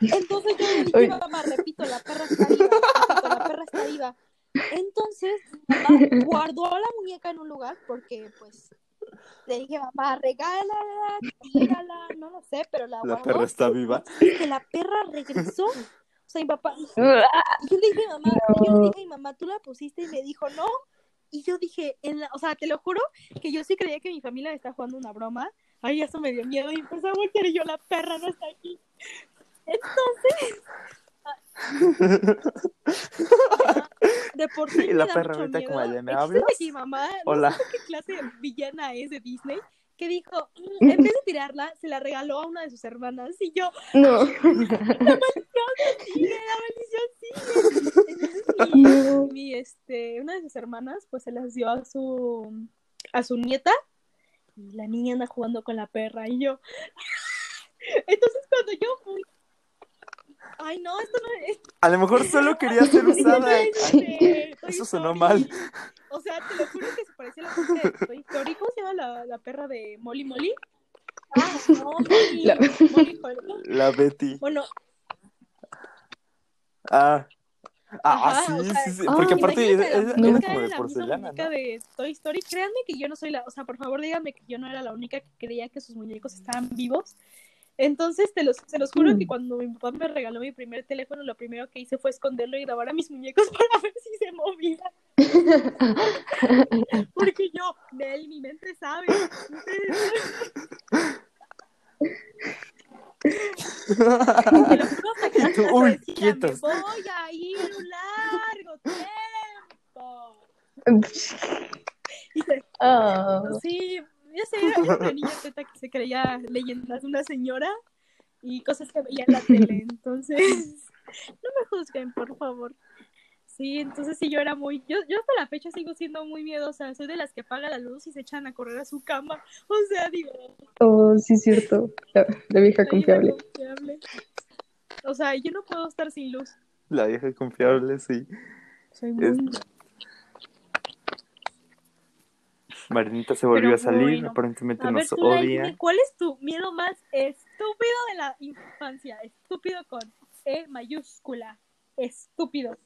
Entonces yo le dije, mamá, repito, la perra está viva, repito, la perra está viva. Entonces, mi mamá guardó la muñeca en un lugar porque, pues, le dije, mamá, regálala, tírala, no lo sé, pero la La guardó. perra está viva. Y que la perra regresó. O sea, mi papá, yo le dije, mamá, yo le dije a mi mamá, tú la pusiste y me dijo, no. Y yo dije, en la- o sea, te lo juro que yo sí creía que mi familia me está jugando una broma. Ay, eso me dio miedo y empecé a voltear y yo, la perra no está aquí. Entonces, [LAUGHS] de por sí me la da perra mucho ahorita miedo. como de, ¿me hablas? mi mamá, no Hola. sé qué clase de villana es de Disney, que dijo, "Mm, en vez de [LAUGHS] tirarla, se la regaló a una de sus hermanas. Y yo, No. sigue, la maldición sigue. Entonces mi, [LAUGHS] No. mi, este, una de sus hermanas, pues se las dio a su, a su nieta. Y la niña anda jugando con la perra. Y yo. [LAUGHS] Entonces cuando yo fui. Ay, no, esto no es. A lo mejor solo quería ser [LAUGHS] no usada. Eso sonó mal. O sea, te lo juro que se parecía a la música de Toy Story. ¿Cómo se llama la, la perra de Molly Molly? Ah, no, Molly. La- Molly. La Betty. Bueno, Ah. Ah, Ajá, sí, o sea, sí, sí. ah, Porque aparte Imagínate era, la como de la porcelana, muñeca ¿no? de Toy Story. Créanme que yo no soy la, o sea, por favor díganme que yo no era la única que creía que sus muñecos estaban vivos. Entonces, te los, se los juro que Mm. cuando mi papá me regaló mi primer teléfono, lo primero que hice fue esconderlo y grabar a mis muñecos [LAUGHS] para ver si se movían. [LAUGHS] Porque yo, Nel, mi mente sabe. Uy, [LAUGHS] quietos. Me voy a ir un largo tiempo. Y se- Ah. Sí, ya sé, era era una niña teta que se creía leyendas de una señora y cosas que veía en la tele. Entonces, [LAUGHS] no me juzguen, por favor. Sí, entonces sí, yo era muy. Yo, yo hasta la fecha sigo siendo muy miedosa. Soy de las que apaga la luz y se echan a correr a su cama. O sea, digo, Oh, sí, cierto. La, la vieja soy confiable. confiable. O sea, yo no puedo estar sin luz. La vieja confiable, sí. Soy muy. Es- Marinita se volvió Pero a salir, bueno. aparentemente A ver, nos odia. ¿cuál es tu miedo más estúpido de la infancia? Estúpido con E mayúscula. Estúpido.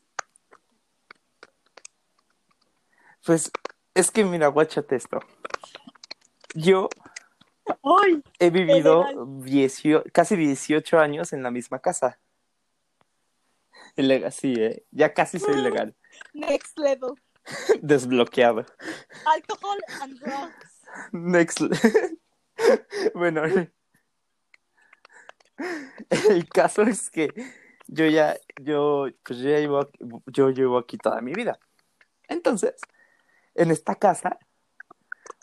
Pues es que mira, guáchate esto. Yo ¡Ay! he vivido. 18 casi 18 años en la misma casa. Ilegal, sí, ¿eh? ya casi soy legal. Next level. [LAUGHS] Desbloqueado. Alcohol and drugs. Next. [LAUGHS] bueno, [LAUGHS] el caso es que yo ya, yo, pues yo ya llevo, aquí- yo llevo aquí toda mi vida. Entonces, en esta casa,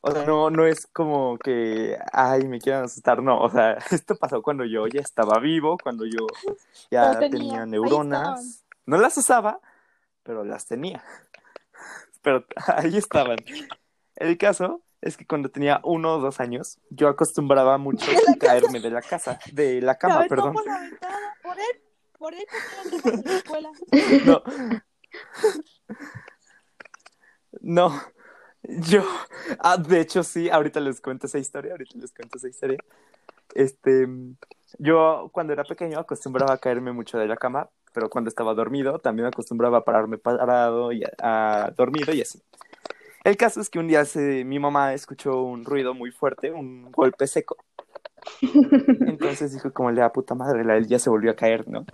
o sea, no, no es como que, ay, me quieran asustar, no, o sea, esto pasó cuando yo ya estaba vivo, cuando yo ya tenía, neuronas. No las usaba, pero las tenía. Pero [LAUGHS] ahí estaban. El caso es que cuando tenía uno o dos años, yo acostumbraba mucho [LAUGHS] a caerme de la casa, de la cama, perdón. por la ventana. Por él. Por él la escuela. No. [LAUGHS] No. Yo, ah, de hecho sí, ahorita les cuento esa historia, ahorita les cuento esa historia. Este, yo cuando era pequeño acostumbraba a caerme mucho de la cama, pero cuando estaba dormido también acostumbraba a pararme parado y a, a dormido y así. El caso es que un día se- mi mamá escuchó un ruido muy fuerte, un golpe seco. Entonces dijo como le da puta madre, la él ya se volvió a caer, ¿no?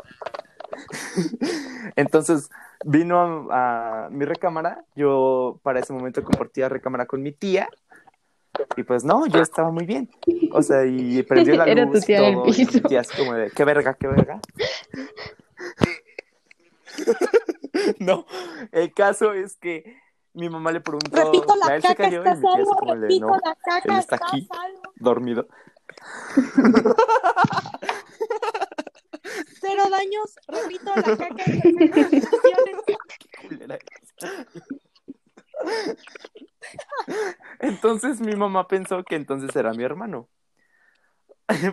[LAUGHS] Entonces vino a, a mi recámara. Yo para ese momento compartía recámara con mi tía. Y pues no, yo estaba muy bien. O sea, y prendió la luz. [LAUGHS] Era tu tía el todo, y piso. mi tía así como de, qué verga, qué verga. [LAUGHS] no, el caso es que mi mamá le preguntó, Repito, la se caca cayó está salvo. de, Repito, no, la caca él está está aquí. salvo. dormido. [LAUGHS] Cero daños. Repito, la caca [LAUGHS] eres. Entonces mi mamá pensó que entonces era mi hermano.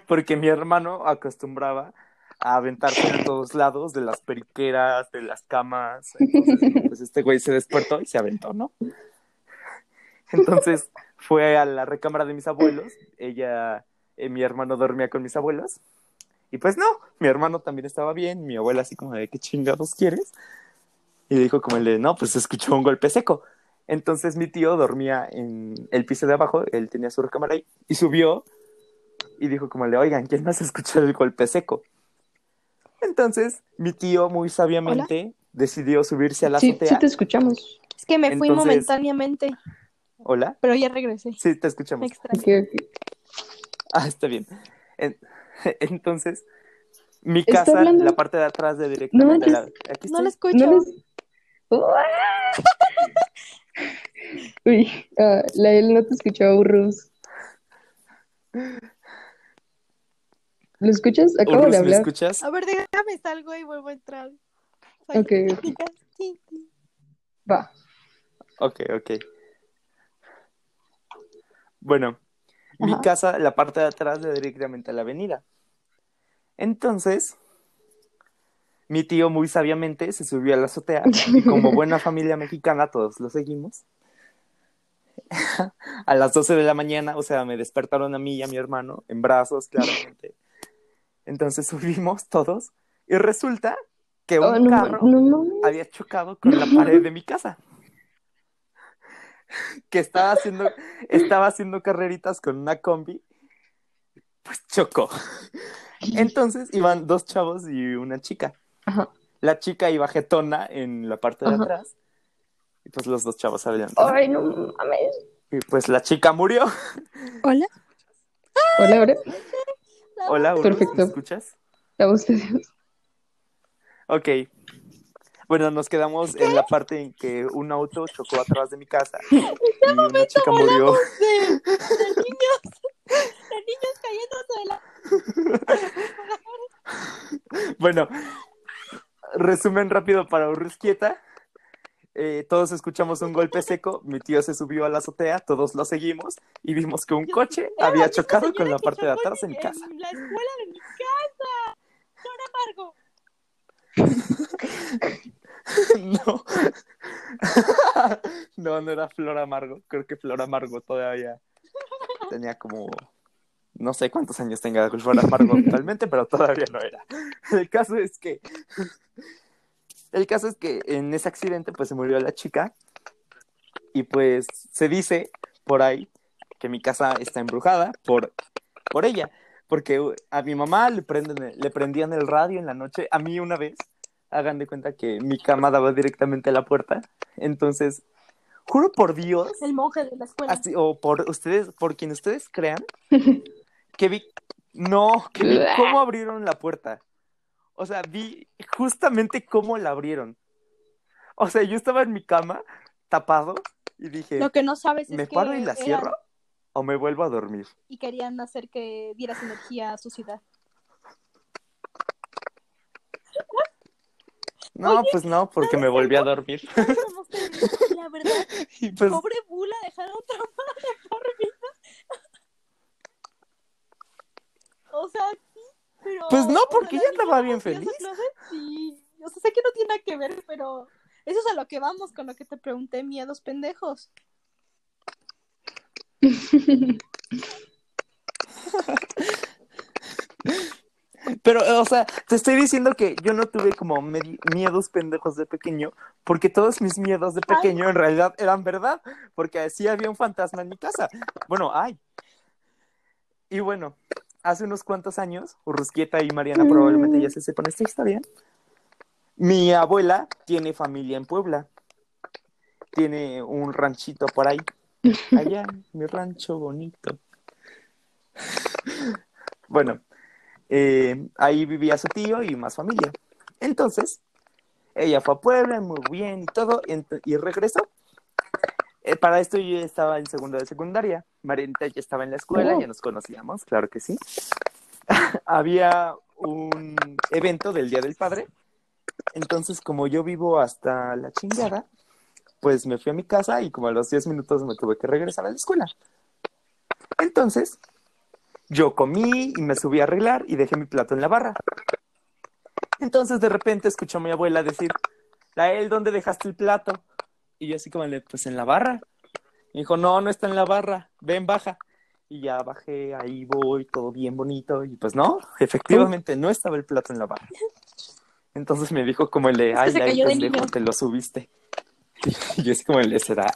Porque mi hermano acostumbraba a aventarse de todos lados, de las periqueras, de las camas. Entonces, pues este güey se despertó y se aventó, ¿no? Entonces fue a la recámara de mis abuelos. Ella, eh, mi hermano dormía con mis abuelos. Y pues no, mi hermano también estaba bien. Mi abuela así como de, ¿qué chingados quieres? Y dijo como el de, no, pues escuchó un golpe seco. Entonces mi tío dormía en el piso de abajo, él tenía su recámara ahí, y subió y dijo como el de, oigan, ¿quién más escuchó el golpe seco? Entonces mi tío muy sabiamente decidió subirse a la Sí, azotea. sí te escuchamos. Es que me fui momentáneamente, Hola, pero ya regresé. sí, te escuchamos. Ah, está bien. En- [LAUGHS] Entonces, mi casa, hablando- la parte de atrás de directamente No, la... Aquí No lo escucho. No les... [LAUGHS] Uy, ah, la él no te escuchó, Urrus. ¿Lo escuchas? Acabo Urrus, de ¿me hablar. escuchas? A ver, déjame salgo y vuelvo a entrar. Ok. Va. Ok, ok. Bueno, mi casa, la parte de atrás da directamente a la avenida. Entonces, mi tío muy sabiamente se subió a la azotea [LAUGHS] y como buena familia mexicana todos lo seguimos. [LAUGHS] a las 12 de la mañana, o sea, me despertaron a mí y a mi hermano en brazos, claramente. Entonces [LAUGHS] subimos todos y resulta que un Oh, no, carro no había chocado con la pared de mi casa. Que estaba haciendo, estaba haciendo carreritas con una combi. Pues chocó. Entonces iban dos chavos y una chica. Ajá. La chica iba jetona en la parte de Ajá. atrás. Y pues los dos chavos adelante. Ay, no mames. Y pues la chica murió. Hola. Hola, ahora. [LAUGHS] Hola, Urus, Perfecto. ¿me escuchas? La voz de Dios. Ok. Bueno, nos quedamos en la parte en que un auto chocó atrás de mi casa [LAUGHS] y una chica murió. De, de niños. [LAUGHS] De niños cayéndose de la. Bueno, resumen rápido para Urrusquieta. Eh, todos escuchamos un golpe seco, mi tío se subió a la azotea, todos lo seguimos y vimos que un coche había chocado con la parte de atrás en casa. La escuela de mi casa. Flor Amargo. No. [LAUGHS] No, no era Flor Amargo. Creo que Flor Amargo todavía tenía como. No sé cuántos años tenga Flor Amargo actualmente, pero todavía no era. El caso es que. El caso es que en ese accidente, pues se murió la chica. Y pues se dice por ahí que mi casa está embrujada por, por ella. Porque uh, a mi mamá le, prenden, le prendían el radio en la noche. A mí una vez hagan de cuenta que mi cama daba directamente a la puerta. Entonces, juro por Dios, El monje de la escuela. así, o por ustedes, por quien ustedes crean, [LAUGHS] que vi, no, que vi cómo abrieron la puerta. O sea, vi justamente cómo la abrieron. O sea, yo estaba en mi cama, tapado, y dije, Lo que no sabes es ¿me que paro y la eran- cierro? ¿O me vuelvo a dormir? y querían hacer que dieras energía a su ciudad. No, pues no, porque me volví a dormir. La verdad, [LAUGHS] pues, pobre Bula, dejaron traumada por vida. [LAUGHS] O sea, pero... Pues no, porque la ella estaba bien feliz. Sí, o sea, sé que no tiene nada que ver, pero eso es a lo que vamos con lo que te pregunté, miedos pendejos. Pero, o sea, te estoy diciendo que yo no tuve como miedos pendejos de pequeño, porque todos mis miedos de pequeño en realidad eran verdad, porque sí había un fantasma en mi casa. Bueno, ay. Y bueno, hace unos cuantos años, Urrusquieta y Mariana probablemente ya se sepan esta historia. Mi abuela tiene familia en Puebla. Tiene un ranchito por ahí. [LAUGHS] allá mi rancho bonito. [LAUGHS] Bueno, eh, ahí vivía su tío y más familia. Entonces, ella fue a Puebla, muy bien y todo, y regresó. Eh, para esto yo ya estaba en segundo de secundaria. Marianita ya estaba en la escuela, Oh. ya nos conocíamos, claro que sí. [LAUGHS] Había un evento del Día del Padre. Entonces, como yo vivo hasta la chingada, pues me fui a mi casa y como a los 10 minutos me tuve que regresar a la escuela. Entonces, yo comí y me subí a arreglar y dejé mi plato en la barra. Entonces, de repente, escuchó a mi abuela decir, Lael, ¿dónde dejaste el plato? Y yo así como le, pues en la barra. Me dijo, no, no está en la barra, ven, baja. Y ya bajé, ahí voy, todo bien bonito. Y pues no, efectivamente no estaba el plato en la barra. Entonces me dijo como el de, ay, ay, pendejo, niño". te lo subiste. [LAUGHS] Y yo así como el de, será.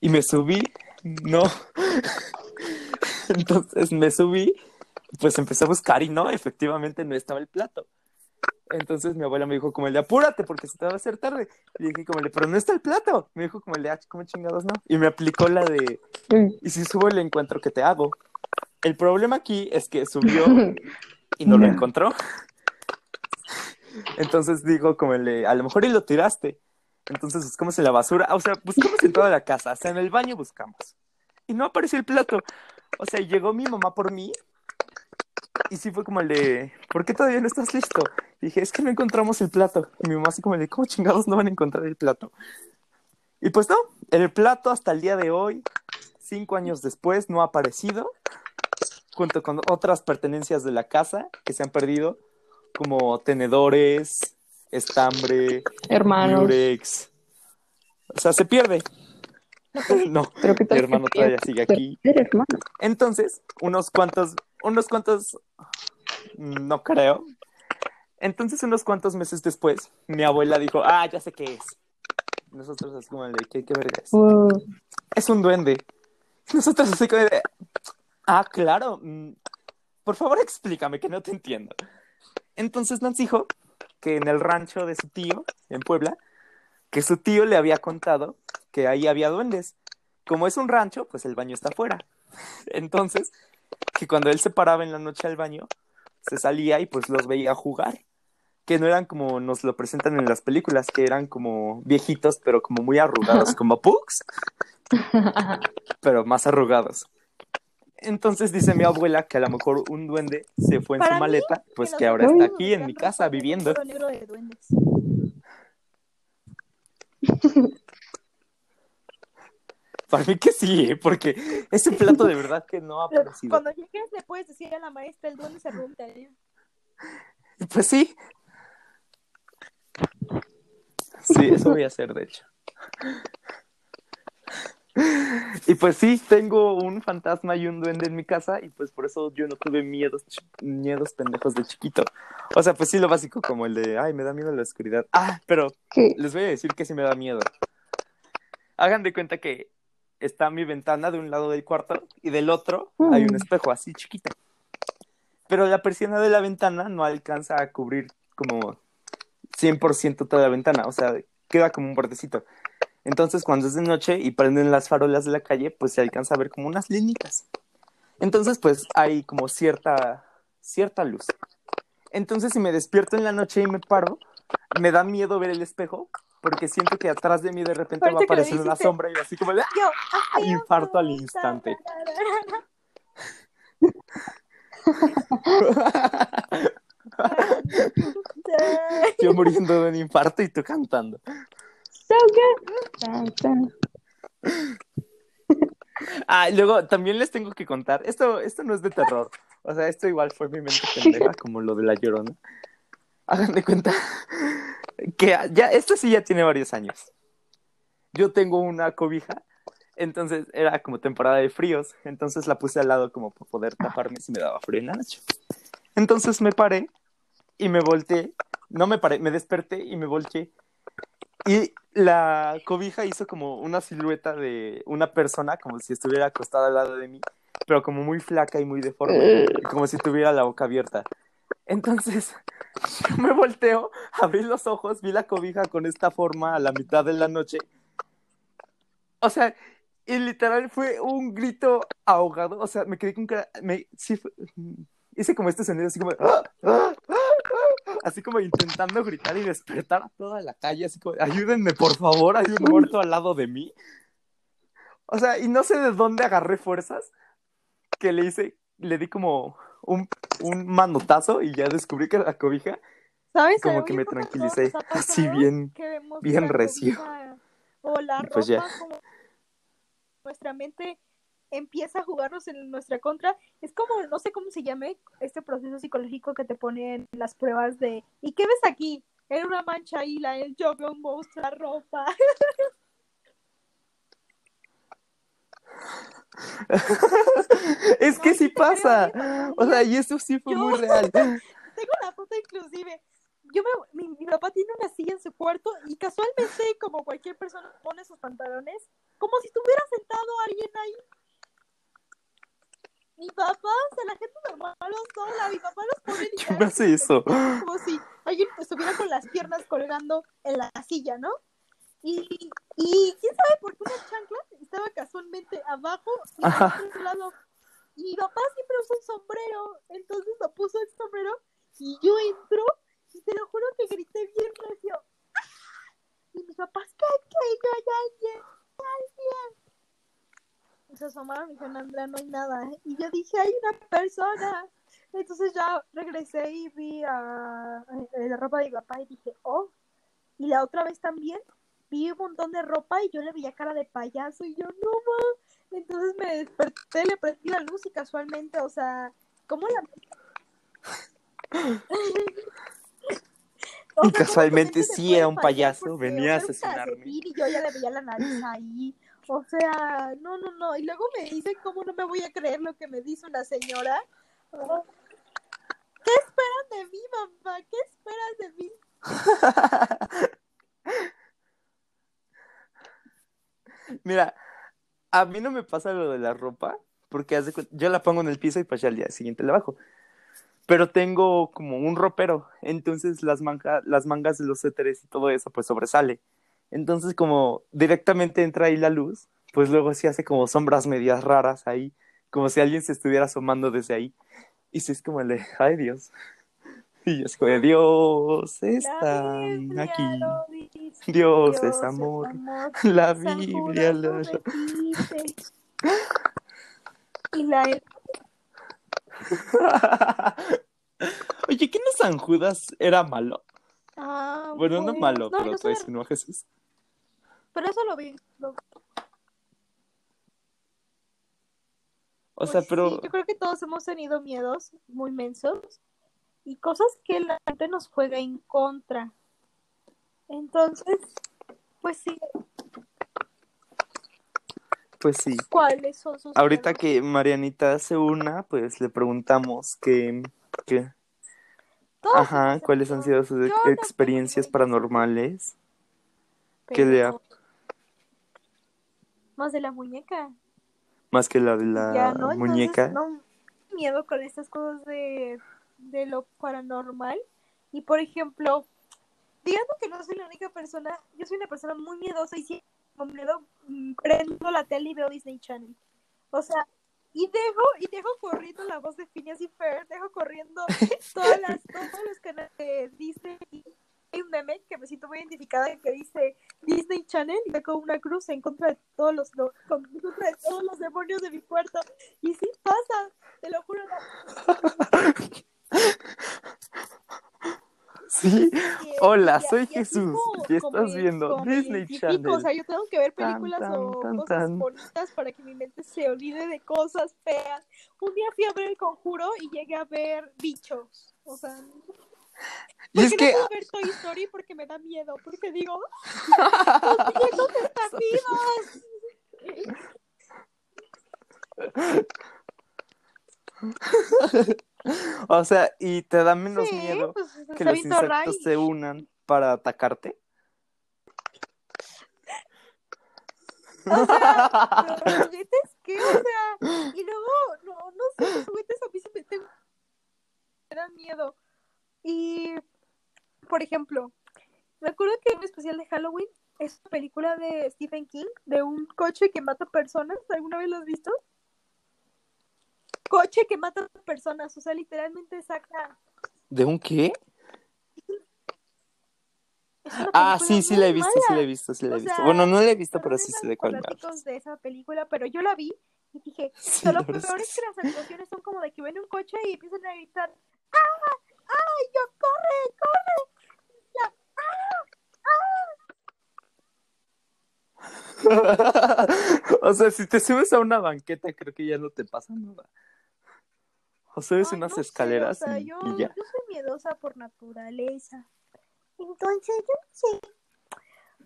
Y me subí, no. [LAUGHS] Entonces me subí, pues empecé a buscar y no, efectivamente no estaba el plato. Entonces mi abuela me dijo como el de apúrate porque se te va a hacer tarde. Y dije como el de, pero no está el plato. Me dijo como el de, ah, ¿cómo chingados no? Y me aplicó la de, y si subo el encuentro que te hago. El problema aquí es que subió [LAUGHS] y no lo encontró. Entonces digo como el de, a lo mejor y lo tiraste. Entonces buscamos en la basura, o sea, buscamos en toda la casa, o sea, en el baño buscamos. Y no apareció el plato. O sea, llegó mi mamá por mí y sí fue como el de, ¿por qué todavía no estás listo? Y dije, es que no encontramos el plato. Y mi mamá así como el de, ¿cómo chingados no van a encontrar el plato? Y pues no, el plato hasta el día de hoy, cinco años después, no ha aparecido, junto con otras pertenencias de la casa que se han perdido, como tenedores, estambre, Hermanos. Durex. O sea, se pierde. [LAUGHS] No, Pero mi hermano todavía sigue aquí. Entonces, unos cuantos, unos cuantos, no creo. Entonces, unos cuantos meses después, mi abuela dijo, ah, ya sé qué es. Nosotros así como, de, ¿qué, qué verga es? Es un duende. Nosotros así como de, ah, claro. mm, Por favor, explícame, que no te entiendo. Entonces nos dijo que en el rancho de su tío, en Puebla, que su tío le había contado que ahí había duendes. Como es un rancho, pues el baño está afuera. Entonces, que cuando él se paraba en la noche al baño, se salía y pues los veía jugar. Que no eran como nos lo presentan en las películas, que eran como viejitos, pero como muy arrugados, [LAUGHS] como Pugs, pero más arrugados. Entonces dice mi abuela que a lo mejor un duende se fue en Para su mí, maleta, pues que ahora está aquí en mi casa viviendo. negro de duendes. [LAUGHS] Para mí que sí, ¿eh? porque ese plato de verdad que no ha aparecido. Cuando llegues le puedes decir a la maestra el duende se pregunta. Pues sí. Sí, eso voy a hacer, de hecho. Y pues sí, tengo un fantasma y un duende en mi casa y pues por eso yo no tuve miedos, miedos pendejos de chiquito. O sea, pues sí, lo básico como el de, ay, me da miedo la oscuridad. Ah, pero ¿Qué? les voy a decir que sí me da miedo. Hagan de cuenta que está mi ventana de un lado del cuarto y del otro hay un Mm. espejo así chiquito. Pero la persiana de la ventana no alcanza a cubrir como 100% toda la ventana, o sea, queda como un bordecito. Entonces, cuando es de noche y prenden las farolas de la calle, pues se alcanza a ver como unas linitas. Entonces, pues hay como cierta cierta luz. Entonces, si me despierto en la noche y me paro, me da miedo ver el espejo porque siento que atrás de mí de repente va a aparecer una sombra y así como de, ¡ah! Yo, Infarto al instante. yo muriendo de un infarto y tú cantando. So [LAUGHS] good. Ah, luego también les tengo que contar, esto, esto no es de terror, o sea, esto igual fue mi mente pendeja, como lo de la llorona. Hagan de cuenta [LAUGHS] que ya, esto sí ya tiene varios años. Yo tengo una cobija, entonces era como temporada de fríos, entonces la puse al lado como para poder taparme si me daba frío en la noche. Entonces me paré y me volteé, no me paré, me desperté y me volteé. Y la cobija hizo como una silueta de una persona, como si estuviera acostada al lado de mí, pero como muy flaca y muy deforme, y como si tuviera la boca abierta. Entonces, yo [LAUGHS] me volteo, abrí los ojos, vi la cobija con esta forma a la mitad de la noche. O sea, Y literal fue un grito ahogado. O sea, me quedé con cara. Sí, fue- hice como este sonido así como. Así como intentando gritar y despertar a toda la calle. Así como, ayúdenme, por favor. Hay un muerto al lado de mí. O sea, y no sé de dónde agarré fuerzas que le hice. Le di como un, un manotazo y ya descubrí que era la cobija. ¿Sabes? Como que me tranquilicé. [LAUGHS] Así bien. bien recio. cobija O la Y ropa, pues ya. como nuestra mente empieza a jugarnos en nuestra contra. Es como, no sé cómo se llame, este proceso psicológico que te ponen las pruebas de ¿y qué ves aquí? Era una mancha ahí, la el yo veo un monstruo, ropa. [LAUGHS] [LAUGHS] es que No, sí creo, pasa. O sea, y eso sí fue Yo- muy [LAUGHS] real. Tengo la foto inclusive. Yo me, mi, mi papá tiene una silla en su cuarto y casualmente, como cualquier persona pone sus pantalones, como si estuviera sentado alguien ahí. Mi papá, o sea, la gente normal los dobla, mi papá los pone [LAUGHS] ¿Quién literal hace eso? como si alguien estuviera con las piernas colgando en la silla, ¿no? Y, y quién sabe por qué una chancla estaba casualmente abajo y otro lado. Y mi papá siempre usa un sombrero, entonces lo puso el sombrero y yo entro y te lo juro que grité bien recio. ¡Ah! Y mis papás, ¿qué? ¿Qué? ¿Qué? ¿Hay alguien? ¿Hay alguien? Y se asomaron y dijeron, Andrea, no hay nada. ¿eh? Y yo dije, hay una persona. Entonces ya regresé y vi a, a la ropa de mi papá y dije, oh. Y la otra vez también vi un montón de ropa y yo le veía cara de payaso y yo, no, ma. Entonces me desperté, le prendí la luz y casualmente, o sea, ¿cómo la... O Y sea, ¿cómo tu casualmente sí era un payaso, Porque, venía a o sea, un asesinarme. Y yo ya le veía la nariz ahí. O sea, no, no, no. Y luego me dice, ¿cómo no me voy a creer lo que me dice una señora? Oh. ¿Qué esperan de mí, mamá? ¿Qué esperas de mí? [LAUGHS] Mira, a mí no me pasa lo de la ropa, porque yo la pongo en el piso y pues ya al día siguiente la bajo. Pero tengo como un ropero, entonces las, manga- las mangas de los suéteres y todo eso pues sobresale. Entonces como directamente entra ahí la luz, pues luego sí hace como sombras medias raras ahí, como si alguien se estuviera asomando desde ahí. Y sí es como el de, ay Dios. [LAUGHS] Y es como Dios está aquí. Dios, Dios es amor. amor. [LAUGHS] La Biblia lo. [LAUGHS] Y la Oye, ¿qué no San Judas era malo? Ah, Bueno, no pues, malo, no, pero traicionó a Jesús. pero eso lo vi. lo- O pues sea, sí, pero yo creo que todos hemos tenido miedos muy mensos y cosas que la gente nos juega en contra. Entonces, pues sí, pues sí. ¿cuáles son sus Ahorita que Marianita se una, pues le preguntamos que, que ajá, cuáles han sido sus yo experiencias paranormales. que pero lea. Más de la muñeca. Más que la de la ya, ¿no? Entonces, muñeca. no miedo con estas cosas de, de lo paranormal. Y por ejemplo, digamos que no soy la única persona, yo soy una persona muy miedosa y si con miedo mm, prendo la tele y veo Disney Channel. O sea, y dejo, y dejo corriendo la voz de Phineas y Fer, dejo corriendo [LAUGHS] todas las, todos los canales de Disney. Hay un meme que me siento muy identificada que dice Disney Channel y con una cruz en contra de todos los en contra de todos los demonios de mi cuarto. Y sí pasa, te lo juro. [LAUGHS] Sí. Y- Hola, y- soy y Jesús. como- ¿Qué como estás viendo? Disney Channel. O sea, yo tengo que ver películas o cosas bonitas para que mi mente se olvide de cosas feas. Un día fui a ver El Conjuro y llegué a ver bichos. O sea, Y es que no puedo ver Toy Story porque me da miedo, porque digo, los nietos están [LAUGHS] vivos. [LAUGHS] [LAUGHS] O sea, ¿y te da menos Sí, miedo pues, que los insectos se unan para atacarte? O sea, los. [LAUGHS] O sea, y luego, no, no sé, los juguetes a mí se me dan miedo. Y, por ejemplo, me acuerdo que en un especial de Halloween es una película de Stephen King, de un coche que mata personas. ¿Alguna vez lo has visto? Coche que mata personas, o sea, literalmente saca... ¿De un qué? Ah, sí, sí la he visto, sí la he visto, sí la he O visto. sea, Bueno, no la he visto, pero sí sé de cuál me de esa película, pero yo la vi y dije, [LAUGHS] Sí, lo peor es que las [LAUGHS] actuaciones son como de que ven un coche y empiezan a gritar, ¡ah! ¡ay, yo corre, corre! Ya, [LAUGHS] o sea, si te subes a una banqueta, creo que ya no te pasa nada. O subes Ay, unas no sé, escaleras o sea, y, yo, y ya. yo soy miedosa por naturaleza. Entonces, yo no sé.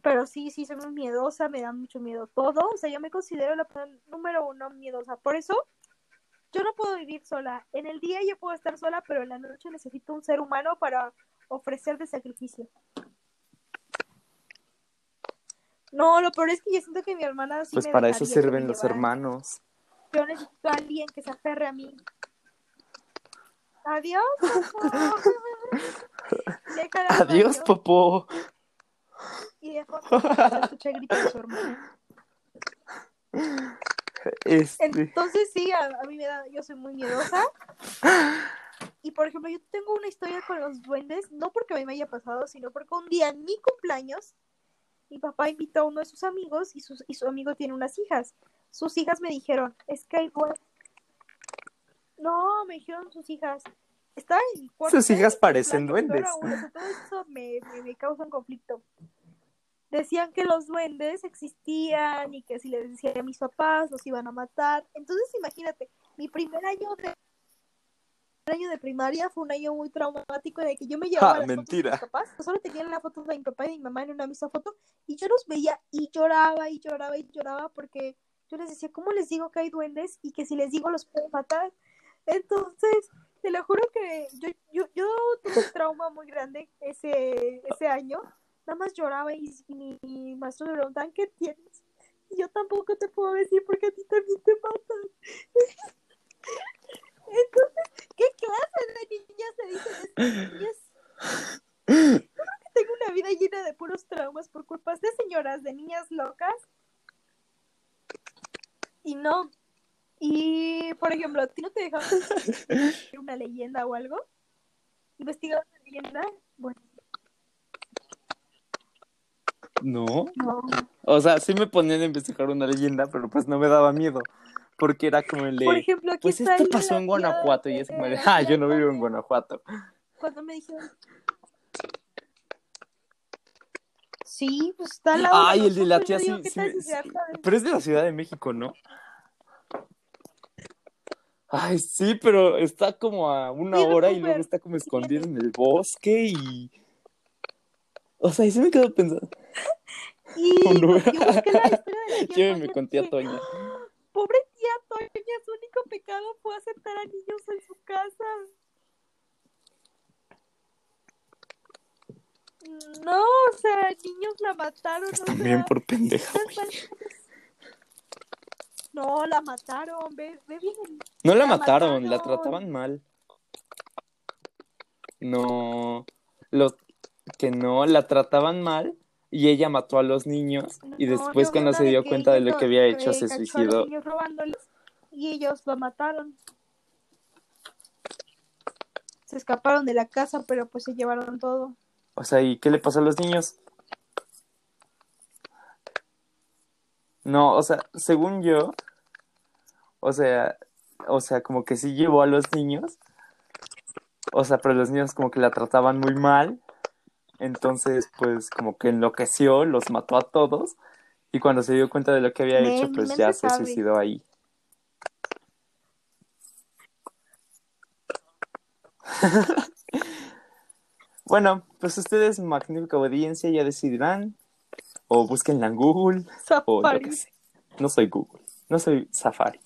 Pero sí, sí, soy muy miedosa, me da mucho miedo todo. O sea, yo me considero la persona número uno miedosa. Por eso, yo no puedo vivir sola. En el día yo puedo estar sola, pero en la noche necesito un ser humano para ofrecer de sacrificio. No, lo peor es que yo siento que mi hermana sí Pues me para eso sirven los hermanos. Yo necesito a alguien que se aferre a mí. Adiós, al [LAUGHS] Adiós. Popo. Y de fondo se escucha el grito de su hermana. Este, Entonces sí, a, a mí me da, yo soy muy miedosa. Y por ejemplo, yo tengo una historia con los duendes, no porque a mí me haya pasado, sino porque un día en mi cumpleaños, mi papá invitó a uno de sus amigos y, sus, y su amigo tiene unas hijas. Sus hijas me dijeron, es que hay duendes. No, me dijeron sus hijas. Estaba en cuarto. Sus hijas parecen duendes. todo eso me, me, me causa un conflicto. Decían que los duendes existían y que si les decía a mis papás los iban a matar. Entonces, imagínate, mi primer año de año de primaria fue un año muy traumático en el que yo me llevaba Ah, las mentira. fotos de mis papás, solo tenían la foto de mi papá y de mi mamá en una misma foto y yo los veía y lloraba y lloraba y lloraba porque yo les decía, ¿cómo les digo que hay duendes y que si les digo los pueden matar? Entonces, te lo juro que yo, yo, yo tuve un trauma muy grande ese, ese año. Nada más lloraba y, mi maestro me preguntaban, ¿qué tienes? Y yo tampoco te puedo decir porque a ti también te matan. [LAUGHS] Entonces, ¿qué clase de niñas se dicen niñas? Que tengo una vida llena de puros traumas por culpas de señoras, de niñas locas. Y no. Y, por ejemplo, ¿a ti no te dejaban [LAUGHS] investigar una leyenda o algo? ¿Investigar una leyenda? Bueno, No. no. O sea, sí me ponían a investigar una leyenda, pero pues no me daba miedo. Porque era como el de. Por ejemplo, aquí Pues esto el pasó la en Guanajuato. Y es como la Ah, yo no vivo en. Guanajuato. Cuando me dijeron. Sí, pues está lado Ay, el de la tía sí. digo, ¿qué sí Pero es de la Ciudad de México, ¿no? Ay, sí, pero está como a una Sí, hora y luego está como escondido en el bosque y. O sea, y sí me quedo pensando. [LAUGHS] Y no. yo busqué la historia de la tía Llévenme Toña, con tía Toña. "Ah, Pobre tía Toña, su único pecado fue aceptar a niños en su casa. No, o sea, niños la mataron. Pues o también sea, por pendeja, güey. No, la mataron, ve, ve bien. No la La mataron, la trataban mal. No, lo que no, la trataban mal y ella mató a los niños y después cuando se dio cuenta de lo que había hecho se suicidó. y ellos la mataron. Se escaparon de la casa, pero pues se llevaron todo. O sea, ¿y qué le pasó a los niños? No, o sea, según yo, o sea, o sea, como que sí llevó a los niños, o sea, pero los niños como que la trataban muy mal, entonces pues como que enloqueció, los mató a todos, y cuando se dio cuenta de lo que había Me- hecho, pues ya se sabe. suicidó ahí. [LAUGHS] Bueno, pues ustedes, magnífica audiencia, ya decidirán, o búsquenla en Google, o lo que Safari. sea. No soy Google, no soy Safari.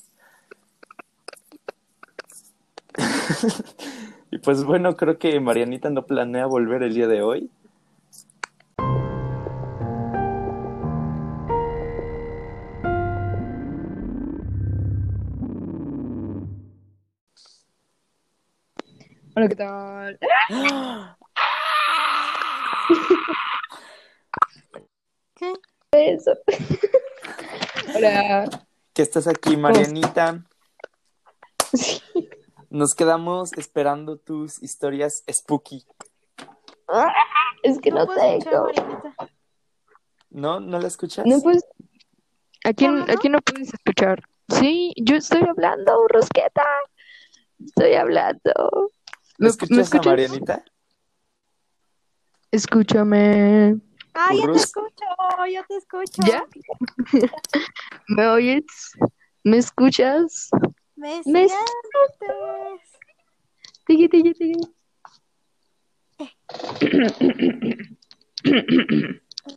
[LAUGHS] y pues bueno, creo que Marianita no planea volver el día de hoy. Hola, ¿qué tal? ¿Qué? eso. Hola. Que estás aquí, Marianita. Sí. Nos quedamos esperando tus historias spooky. Es que no, escuchar, tengo. Marianita. ¿No? ¿No la escuchas? No puedes. ¿A quién, ¿Cómo no? ¿A quién no puedes escuchar? Sí, yo estoy hablando, Rosqueta. Estoy hablando. ¿Me, ¿Escuchas, me a? Marianita? Escúchame. Ah, ya te escucho, yo te escucho. ¿Ya? [LAUGHS] ¿Me oyes? ¿Me escuchas? Me Me- sientes. Tiki, tiki, tiki.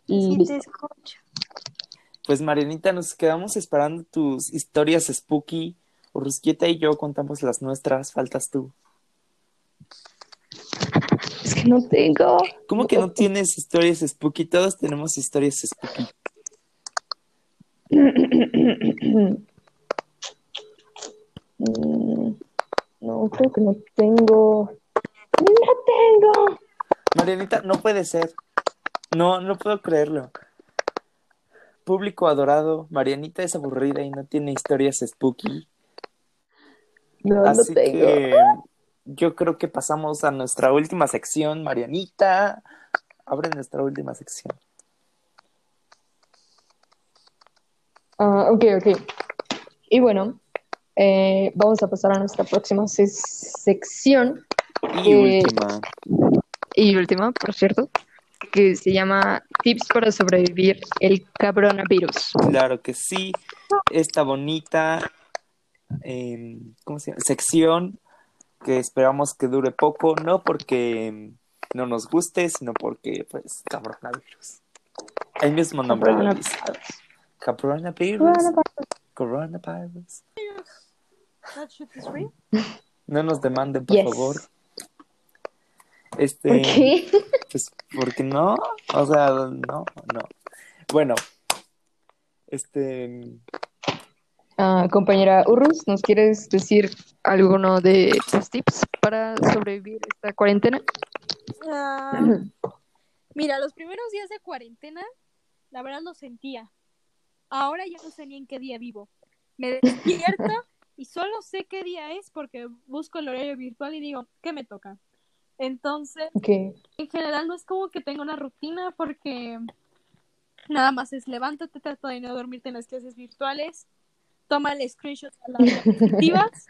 Sí, te escucho. Pues Marianita, nos quedamos esperando tus historias spooky. Urrusquieta y yo contamos las nuestras, faltas tú. Es que no tengo. ¿Cómo que no tienes historias spooky? Todos tenemos historias spooky. [COUGHS] Mm, No, creo que no tengo. No tengo. Marianita, no puede ser. No, no puedo creerlo. Público adorado, Marianita es aburrida y no tiene historias spooky. No, no Así tengo. que yo creo que pasamos a nuestra última sección. Marianita, abre nuestra última sección. Ah, ok, ok. Y bueno, eh, vamos a pasar a nuestra próxima se- sección Y Eh, última. y última, por cierto, que se llama Tips para sobrevivir el coronavirus. Claro que sí. Esta bonita eh, ¿cómo se llama? sección que esperamos que dure poco, no porque no nos guste, sino porque, pues, coronavirus. El mismo nombre lo dice. Coronavirus. Coronavirus. That shit is real. No nos demanden, por Yes. favor. Este, [LAUGHS] ¿Por qué? pues, porque no, o sea, no, no. Bueno, este, Ah, compañera Urrus, ¿nos quieres decir alguno de tus tips para sobrevivir esta cuarentena? Ah, mira, los primeros días de cuarentena, la verdad lo sentía. Ahora ya no sé ni en qué día vivo. Me despierto [LAUGHS] y solo sé qué día es porque busco el horario virtual y digo, ¿qué me toca? Entonces, en general no es como que tenga una rutina porque nada más es levántate, trata de no dormirte en las clases virtuales, toma el screenshot a las diapositivas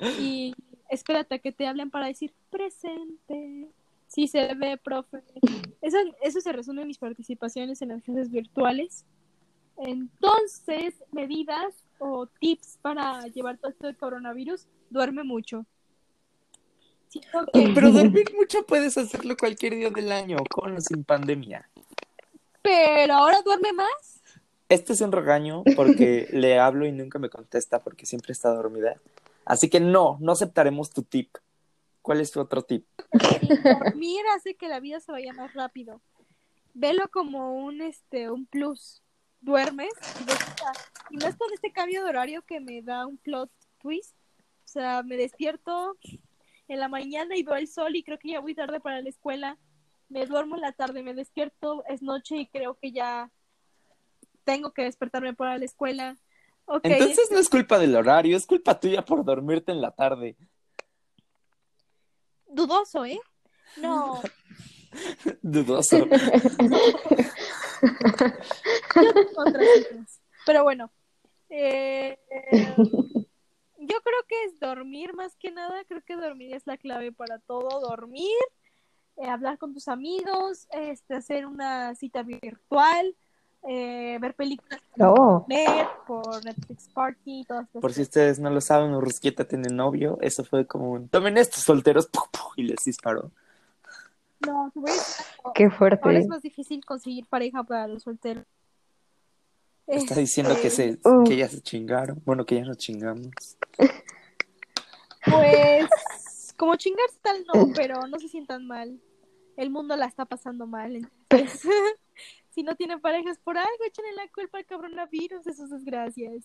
[LAUGHS] y espérate a que te hablen para decir presente. Sí se ve, profe. Eso, eso se resume en mis participaciones en las clases virtuales. Entonces, medidas o tips para llevar todo esto del coronavirus, duerme mucho. Pero dormir mucho puedes hacerlo cualquier día del año, con o sin pandemia. pero ahora duerme más. Este es un regaño porque [LAUGHS] le hablo y nunca me contesta porque siempre está dormida. Así que no, no aceptaremos tu tip. ¿Cuál es tu otro tip? Dormir hace que la vida se vaya más rápido. Velo como un este un plus. Duermes y no es con este cambio de horario que me da un plot twist. O sea, me despierto en la mañana y veo el sol y creo que ya voy tarde para la escuela. Me duermo en la tarde, me despierto, es noche y creo que ya tengo que despertarme para la escuela. Ok, Entonces no es culpa del horario, es culpa tuya por dormirte en la tarde. dudoso, ¿eh? No, [LAUGHS] Dudoso. [LAUGHS] [LAUGHS] Yo tengo otras citas. Pero bueno, eh, yo creo que es dormir más que nada. Creo que dormir es la clave para todo. Dormir, eh, hablar con tus amigos, este, hacer una cita virtual, eh, ver películas Oh, por Net, por Netflix Party, todas estas Por si ustedes no lo saben, Urrusquieta tiene novio. Eso fue como un... Tomen estos solteros ¡pum, [LAUGHS] pum! y les disparó. No, te voy a decir algo. qué Ahora fuerte. es más difícil conseguir pareja para los solteros. Está diciendo que, Este, se, Uh. que ya se chingaron. Bueno, que ya nos chingamos. Pues, como chingarse tal no, pero no se sientan mal. El mundo la está pasando mal. Entonces, [LAUGHS] si no tienen parejas por algo, échenle la culpa al coronavirus de sus desgracias.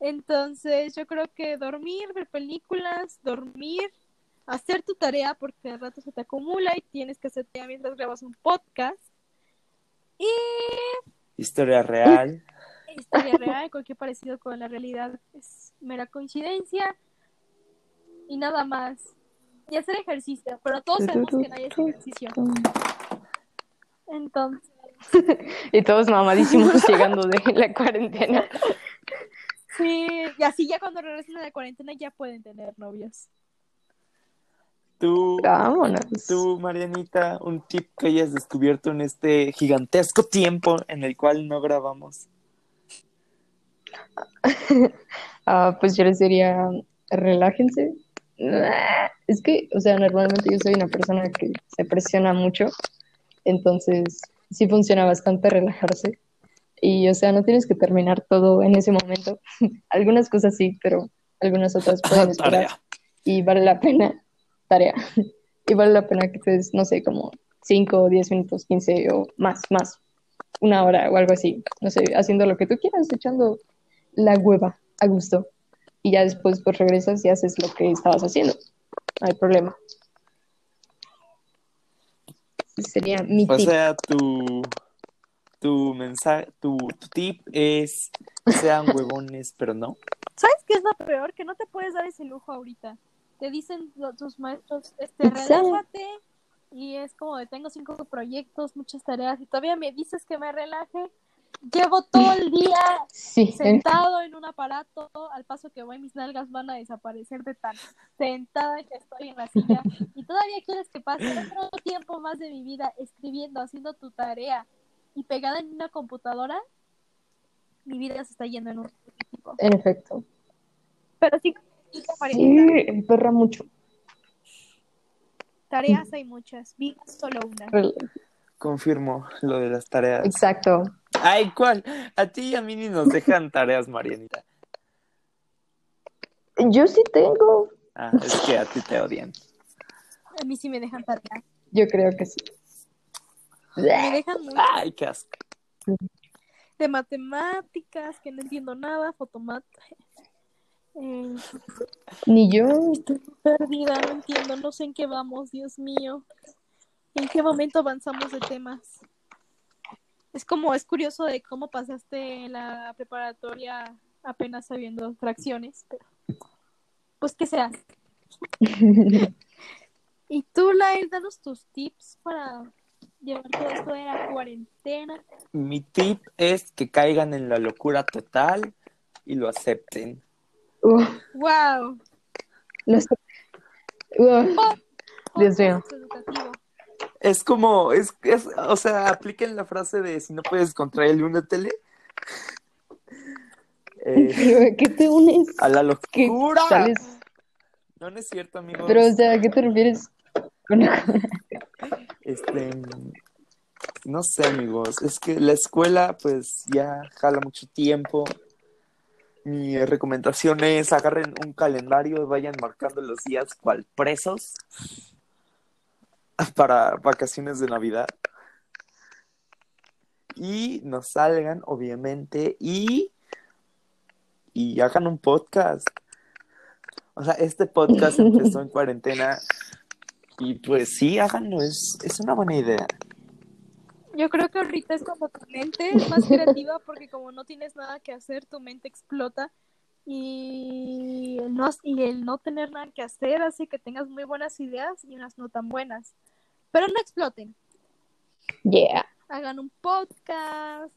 Entonces, yo creo que dormir, ver películas, dormir, hacer tu tarea porque al rato se te acumula y tienes que hacer tarea mientras grabas un podcast. Y Historia real. [LAUGHS] Historia real, cualquier parecido con la realidad es mera coincidencia y nada más. Y hacer ejercicio, pero todos sabemos que no hay ese ejercicio. Entonces, [LAUGHS] Y todos mamadísimos llegando de la cuarentena. sí, y así ya cuando regresen a la cuarentena ya pueden tener novios. Tú, Vámonos. tú, Marianita, un tip que hayas descubierto en este gigantesco tiempo en el cual no grabamos. [LAUGHS] Ah, pues yo les diría, relájense. Es que, o sea, normalmente yo soy una persona que se presiona mucho, entonces sí funciona bastante relajarse. Y, o sea, no tienes que terminar todo en ese momento. [LAUGHS] Algunas cosas sí, pero algunas otras pueden [LAUGHS] esperar. Y vale la pena, tarea, [LAUGHS] y vale la pena que te des, no sé, como 5 o 10 minutos, 15 o más, más, una hora o algo así, no sé, haciendo lo que tú quieras, echando la hueva a gusto. Y ya después pues regresas y haces lo que estabas haciendo. No hay problema. Ese sería mi O tip. sea, tu, tu mensaje, tu, tu tip es sean huevones, pero no. ¿Sabes qué es lo peor? Que no te puedes dar ese lujo ahorita. Te dicen tus maestros, este, relájate. Y es como de tengo cinco proyectos, muchas tareas, y todavía me dices que me relaje. Llevo todo el día Sí, sentado en un aparato, al paso que voy, mis nalgas van a desaparecer de tan sentada que estoy en la silla. [LAUGHS] Y todavía quieres que pase otro tiempo más de mi vida escribiendo, haciendo tu tarea y pegada en una computadora. Mi vida se está yendo en un tipo. en efecto. Pero sí, sí, emperra mucho. tareas hay muchas, vida solo una. Confirmo lo de las tareas. Exacto. Ay, ¿cuál? A ti y a mí ni nos dejan [LAUGHS] tareas, Marianita. Yo sí tengo. Ah, es que a ti te odian. A mí sí me dejan tareas. Yo creo que sí. Me dejan mucho Ay, qué asco. de matemáticas, que no entiendo nada, fotomat. Eh, Ni yo. Estoy perdida, no entiendo, no sé en qué vamos, Dios mío. ¿En qué momento avanzamos de temas? Es como, es curioso de cómo pasaste la preparatoria apenas sabiendo fracciones, pero pues que seas. [LAUGHS] Y tú, Lael, danos tus tips para llevar todo esto de la cuarentena. Mi tip es que caigan en la locura total y lo acepten. ¡Wow! no sé. Uf, Dios mío. Podcast educativo. Es como, es, es, o sea, apliquen la frase de si no puedes contra él, únetele. [LAUGHS] Eh, pero ¿qué te unes? a la ¿Qué locura. sales? No, no es cierto, amigos. Pero, o sea, ¿a qué te refieres? con- Este, no sé, amigos, es que la escuela pues ya jala mucho tiempo. Mi recomendación es agarren un calendario y vayan marcando los días cual presos [LAUGHS] para vacaciones de Navidad. Y nos salgan, obviamente, y, y hagan un podcast. O sea, este podcast [LAUGHS] empezó en cuarentena y pues sí, háganlo, es, es una buena idea. Yo creo que ahorita es como tu mente es más creativa [LAUGHS] porque como no tienes nada que hacer, tu mente explota y el no, y el no tener nada que hacer hace que tengas muy buenas ideas y unas no tan buenas. Pero no exploten. Yeah. Hagan un podcast,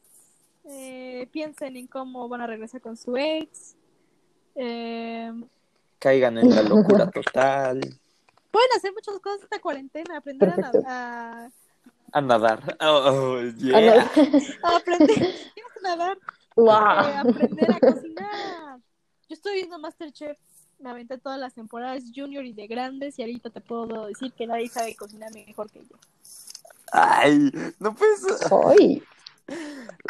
eh, piensen en cómo van a regresar con su ex. eh, Caigan en la locura [LAUGHS] total. pueden hacer muchas cosas esta cuarentena, aprender a, a, A nadar. Oh, oh, Ah, yeah. a aprender a nadar. Wow. eh, aprender a cocinar. Yo estoy viendo Masterchef, me aventé todas las temporadas junior y de grandes y ahorita te puedo decir que nadie sabe cocinar mejor que yo. Ay, no puedes. Ay,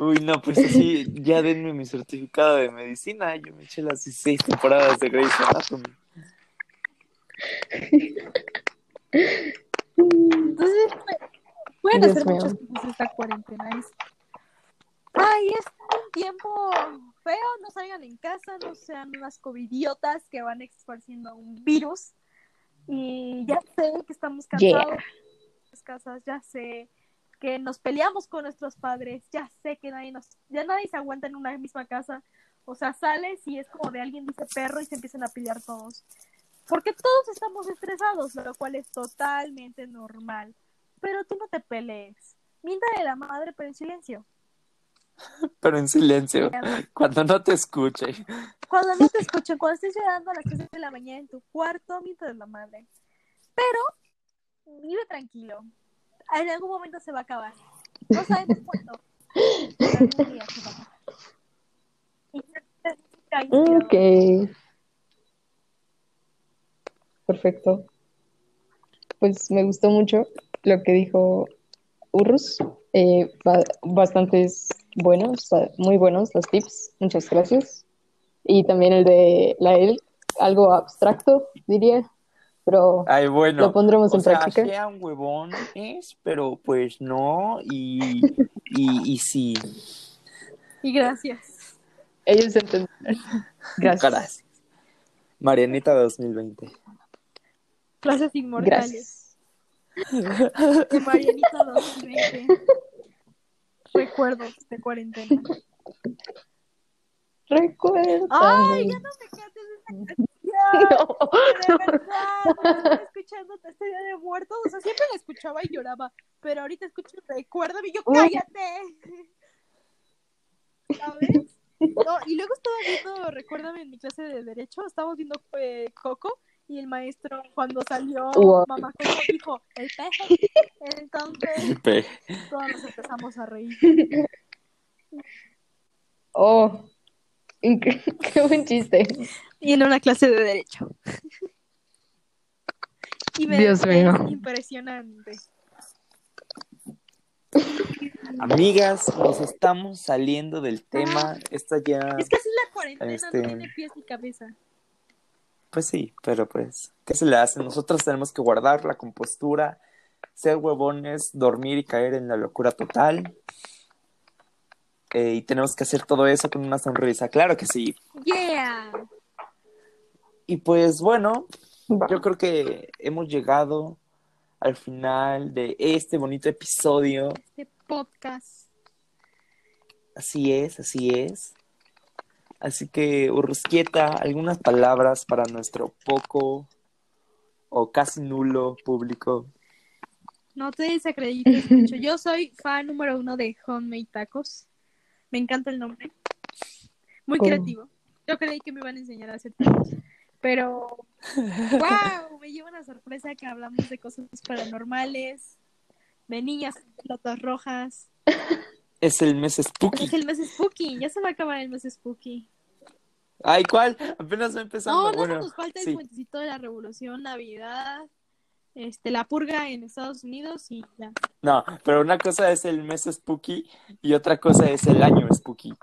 Uy, no, pues así, ya denme mi certificado de medicina. Yo me eché las 16 temporadas de Grey's Anatomy. Entonces, pueden Dios hacer mío. muchas cosas esta cuarentena. Es... Ay, es un tiempo feo, no salgan en casa, no sean unas covidiotas que van esparciendo un virus. Y ya sé que estamos Yeah. cansados de las casas, ya sé que nos peleamos con nuestros padres, ya sé que nadie nos, ya nadie se aguanta en una misma casa, o sea, sales y es como de alguien dice perro y se empiezan a pelear todos. Porque todos estamos estresados, lo cual es totalmente normal. Pero tú no te pelees. Miéntale la madre, pero en silencio. Pero en silencio, cuando no te escuche. Cuando no te escuchen, cuando estés llorando a las 3 de la mañana en tu cuarto, miéntale la madre. Pero vive tranquilo. En algún momento se va a acabar. No sabemos cuándo. Pero algún día se va a acabar. Y Ok. Perfecto. Pues me gustó mucho lo que dijo Urrus. Eh, ba- bastantes buenos, muy buenos los tips. Muchas gracias. Y también el de la él, algo abstracto, diría, pero Ay, bueno. lo pondremos o en sea, práctica. sea un huevón es, pero pues no, y, y, y sí. Y gracias. Ellos. Gracias. Gracias. Marianita 2020. Clases inmortales. Gracias. De Marianita 2020. Recuerdos de cuarentena. Recuerda. Ay, ya no me cantes esa canción. De verdad, no estoy escuchando este día de muertos. O sea, siempre la escuchaba y lloraba. Pero ahorita escucho Recuérdame y yo, cállate. ¿Sabes? No, y luego estaba viendo, recuérdame en mi clase de Derecho, estábamos viendo eh, Coco y el maestro, cuando salió Wow. Mamá Coco, dijo: el peje. Entonces, Pe- todos nos empezamos a reír. [LAUGHS] Oh, qué, [LAUGHS] qué buen chiste. Y en una clase de Derecho. Y me Dios mío. impresionante. Amigas, nos estamos saliendo del tema. Esta ya, Es que así la cuarentena Este- no tiene pies ni cabeza. Pues sí, pero pues, ¿qué se le hace? Nosotros tenemos que guardar la compostura, ser huevones, dormir y caer en la locura total. Eh, y tenemos que hacer todo eso con una sonrisa, claro que sí. Yeah. Y pues bueno, Va. yo creo que hemos llegado al final de este bonito episodio. Este podcast. Así es, así es. Así que, Urrusquieta, algunas palabras para nuestro poco o casi nulo público. No te desacredites mucho. Yo soy fan número uno de Homemade Tacos. Me encanta el nombre. Muy Oh. creativo. Yo creí que me iban a enseñar a hacer tacos. Pero, [LAUGHS] wow, me lleva una sorpresa que hablamos de cosas paranormales, de niñas con pelotas rojas. Es el mes spooky. Es el mes spooky, ya se va a acabar el mes spooky. Ay, ¿cuál? Apenas va empezando. No, no bueno, nos falta el sí. puentecito de la revolución, Navidad, este, la purga en Estados Unidos y ya. No, pero una cosa es el mes spooky y otra cosa es el año spooky.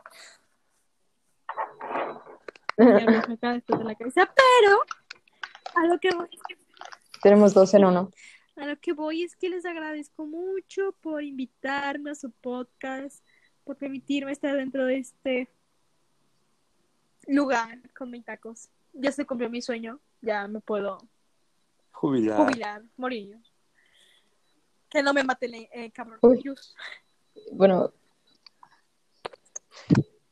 Ya me acaba de explotar la cabeza, pero a lo que voy es que Tenemos dos en uno. A lo que voy es que les agradezco mucho por invitarme a su podcast, por permitirme estar dentro de este lugar con mis tacos. Ya se cumplió mi sueño, ya me puedo Jubilar. jubilar, morir. Que no me mate el eh, cabrón. Bueno,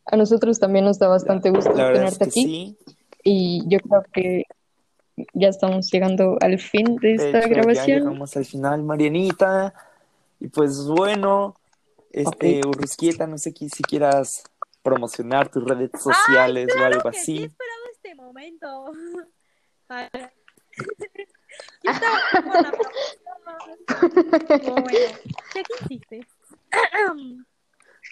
a nosotros también nos da bastante gusto La verdad es tenerte que aquí sí. y yo creo que ya estamos llegando al fin de De esta hecho, ya grabación. llegamos al final, Marianita. Y pues bueno, este, Urrusquieta, no sé qui- si quieras promocionar tus redes sociales o algo Que sí he así. esperado este momento. [LAUGHS] Ay. [LAUGHS] Yo estaba con la promoción. Bueno, que insistes.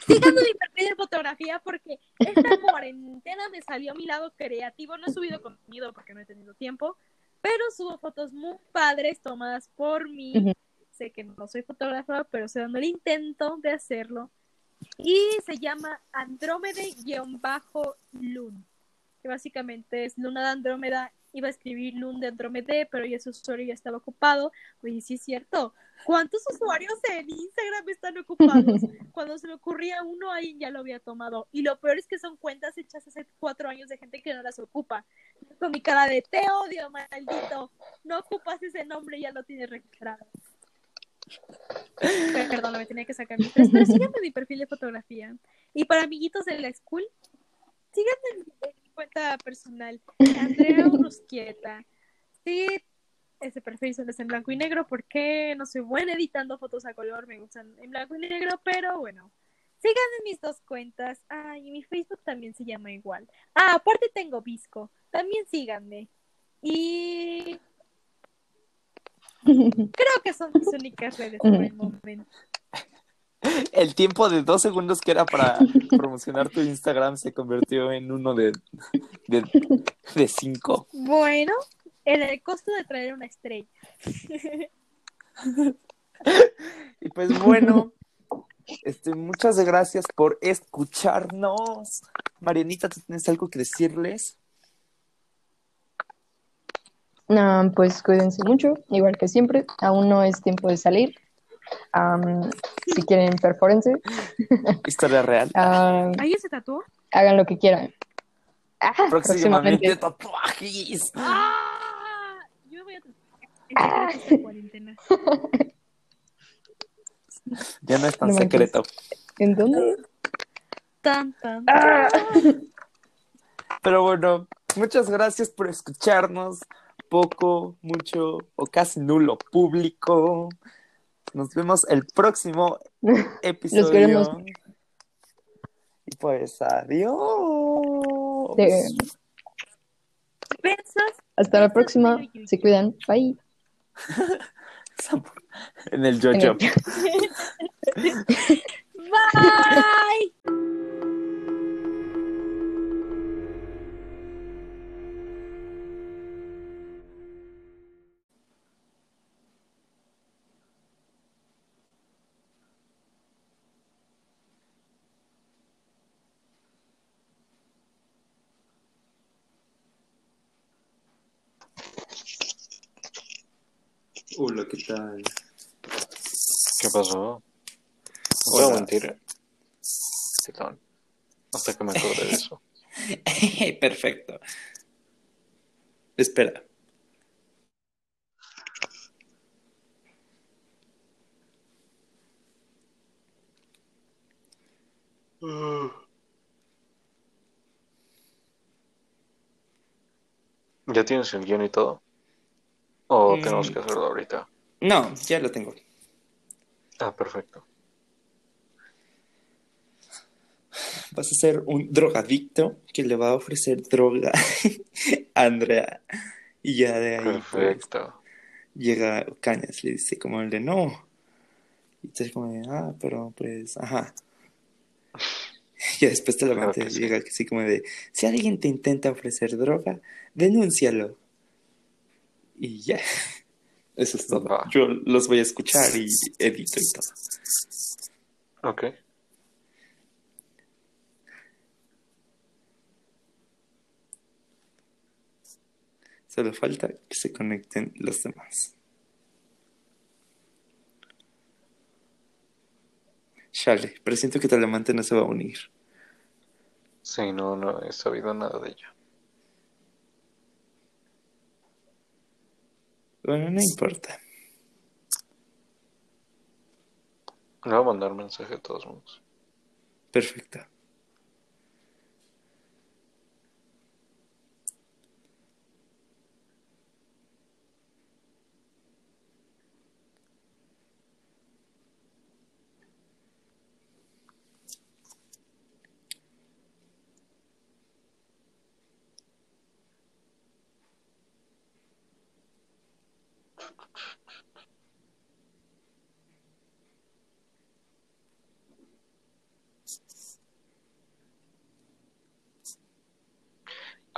Síganme mi perfil de fotografía porque esta cuarentena me salió a mi lado creativo. No he subido contenido porque no he tenido tiempo, pero subo fotos muy padres tomadas por mí. Ujú. Sé que no soy fotógrafa, pero estoy dando el intento de hacerlo. Y se llama Andrómede-Lun, que básicamente es Luna de Andrómeda. Iba a escribir Lun de Andrómede, pero ya su usuario ya estaba ocupado. Oye, sí es cierto. ¿Cuántos usuarios en Instagram están ocupados? [LAUGHS] Cuando se me ocurría uno, ahí ya lo había tomado. Y lo peor es que son cuentas hechas hace cuatro años de gente que no las ocupa. Con mi cara de te odio, maldito. No ocupas ese nombre, ya lo tienes registrado. Perdón, me tenía que sacar mis tres, pero síganme mi perfil de fotografía. Y para amiguitos de la school, síganme en mi cuenta personal, Andrea Urrusquieta. Sí, ese perfil solo es en blanco y negro porque no soy buena editando fotos a color, me gustan en blanco y negro, pero bueno. Síganme mis dos cuentas. Ay, y mi Facebook también se llama igual. Ah, aparte tengo Visco. También síganme. Y creo que son mis únicas redes por el momento. El tiempo de dos segundos que era para promocionar tu Instagram se convirtió en uno de, de, de cinco. Bueno, en el costo de traer una estrella. [LAUGHS] Y pues bueno, este, muchas gracias por escucharnos. Marianita, ¿tú tienes algo que decirles? Ah, pues cuídense mucho, igual que siempre. Aún no es tiempo de salir. Si quieren, perfórense. [LAUGHS] Historia real. Ah, ¿Alguien se tatuó? hagan lo que quieran. Ah, Próximamente próximamente. tatuajes. ¡Ah! Yo me voy a tatuar cuarentena. Ya no es tan No secreto. ¿En dónde? Tan, tan. Pero bueno, muchas gracias por escucharnos. Poco, mucho o casi nulo público. Nos vemos el próximo [LAUGHS] episodio. queremos. Y pues adiós. Besos. Hasta la próxima. Se cuidan. Bye. [LAUGHS] En el yo-yo. En el- [LAUGHS] Bye. Hola, ¿qué tal? ¿Qué pasó? A Hola. mentir. Perdón. Hasta que me acordé de eso. [LAUGHS] Perfecto. Espera. ¿Ya tienes el guion y todo? ¿O Mm. tenemos que hacerlo ahorita? No, ya lo tengo. Ah, perfecto. Vas a ser un drogadicto que le va a ofrecer droga [LAUGHS] a Andrea. Y ya de ahí pues, Perfecto. llega Cañas, le dice como el de no. Y entonces como de, ah, pero pues, ajá. [LAUGHS] Y después te lo Claro que sí. llega así como de, si alguien te intenta ofrecer droga, denúncialo. Y ya. [LAUGHS] Eso es todo. Yo los voy a escuchar y edito y todo. Ok. Solo falta que se conecten los demás. Chale, pero siento que Talamante no se va a unir. Sí, no, no he sabido nada de ella. Bueno, no importa. Le voy a mandar mensaje de todos modos. Perfecto.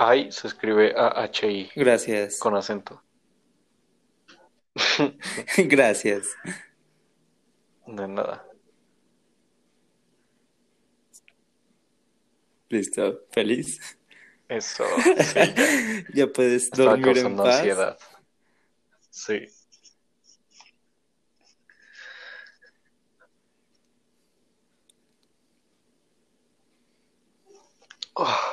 Ay se escribe A-H-I Gracias. con acento. [LAUGHS] Gracias. De nada. Listo. ¿Feliz? Eso. Sí, [LAUGHS] Ya puedes estaba dormir en paz. ansiedad. Sí. Oh,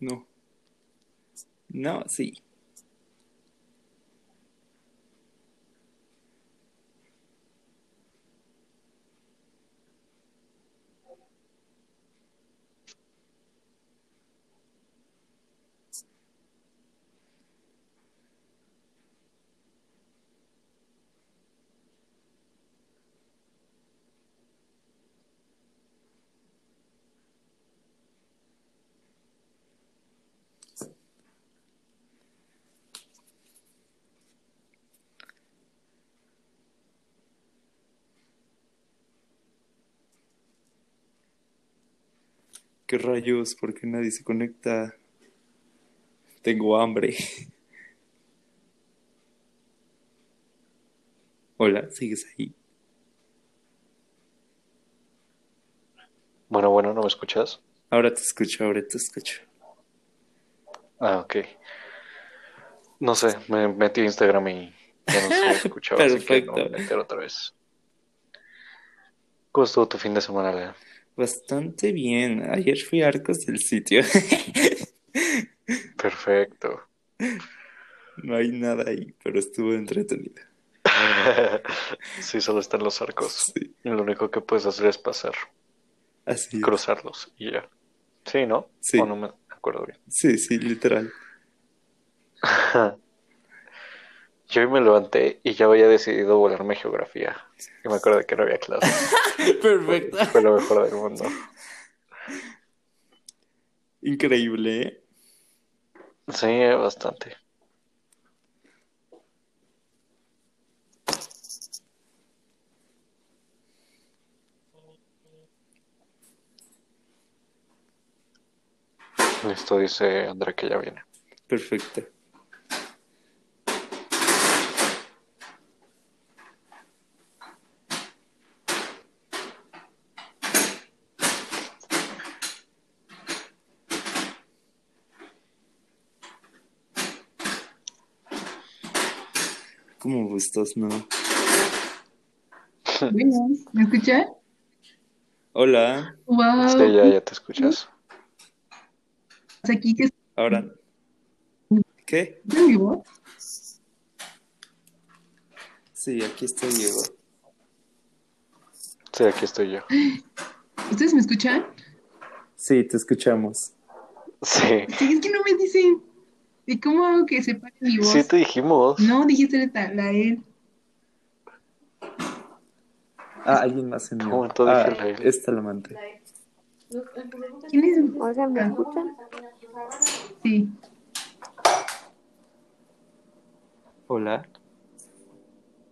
No. No, sí. ¿Qué rayos? ¿Por qué nadie se conecta? Tengo hambre. Hola, ¿sigues ahí? Bueno, bueno, ¿no me escuchas? Ahora te escucho, ahora te escucho. Ah, ok. No sé, me metí a Instagram y ya no se escuchaba, así que no [LAUGHS] me Perfecto. otra vez. ¿Cómo estuvo tu fin de semana, Lea? Bastante bien. Ayer fui a Arcos del sitio. [LAUGHS] Perfecto. No hay nada ahí, pero estuvo entretenido. [LAUGHS] Sí, solo están los arcos. Sí, Y lo único que puedes hacer es pasar, así es. cruzarlos y ya. Sí, ¿no? Sí. O no me acuerdo bien. Sí, sí, literal. [LAUGHS] Yo me levanté y ya había decidido volarme geografía. Y me acuerdo que no había clase. [LAUGHS] Perfecto. Fue lo mejor del mundo. Increíble, ¿eh? Sí, bastante. Listo, dice André que ya viene. Perfecto. ¿Cómo gustas, no? [LAUGHS] Bueno, ¿me escuchan? Hola, Wow. Sí, ya, ya te escuchas. Aquí que ahora. ¿Qué? en vivo. Sí, aquí estoy, Diego. Sí, aquí estoy yo. ¿Ustedes me escuchan? Sí, te escuchamos. Sí, Sí, es que no me dicen. ¿Y cómo hago que separe mi voz? sí te dijimos. No, dijiste la, la él. Ah, alguien más en. ¿Cómo entonces Ah, dije la L? esta la amante. ¿Quién es? Oigan, ¿me escuchan? Sí. Hola.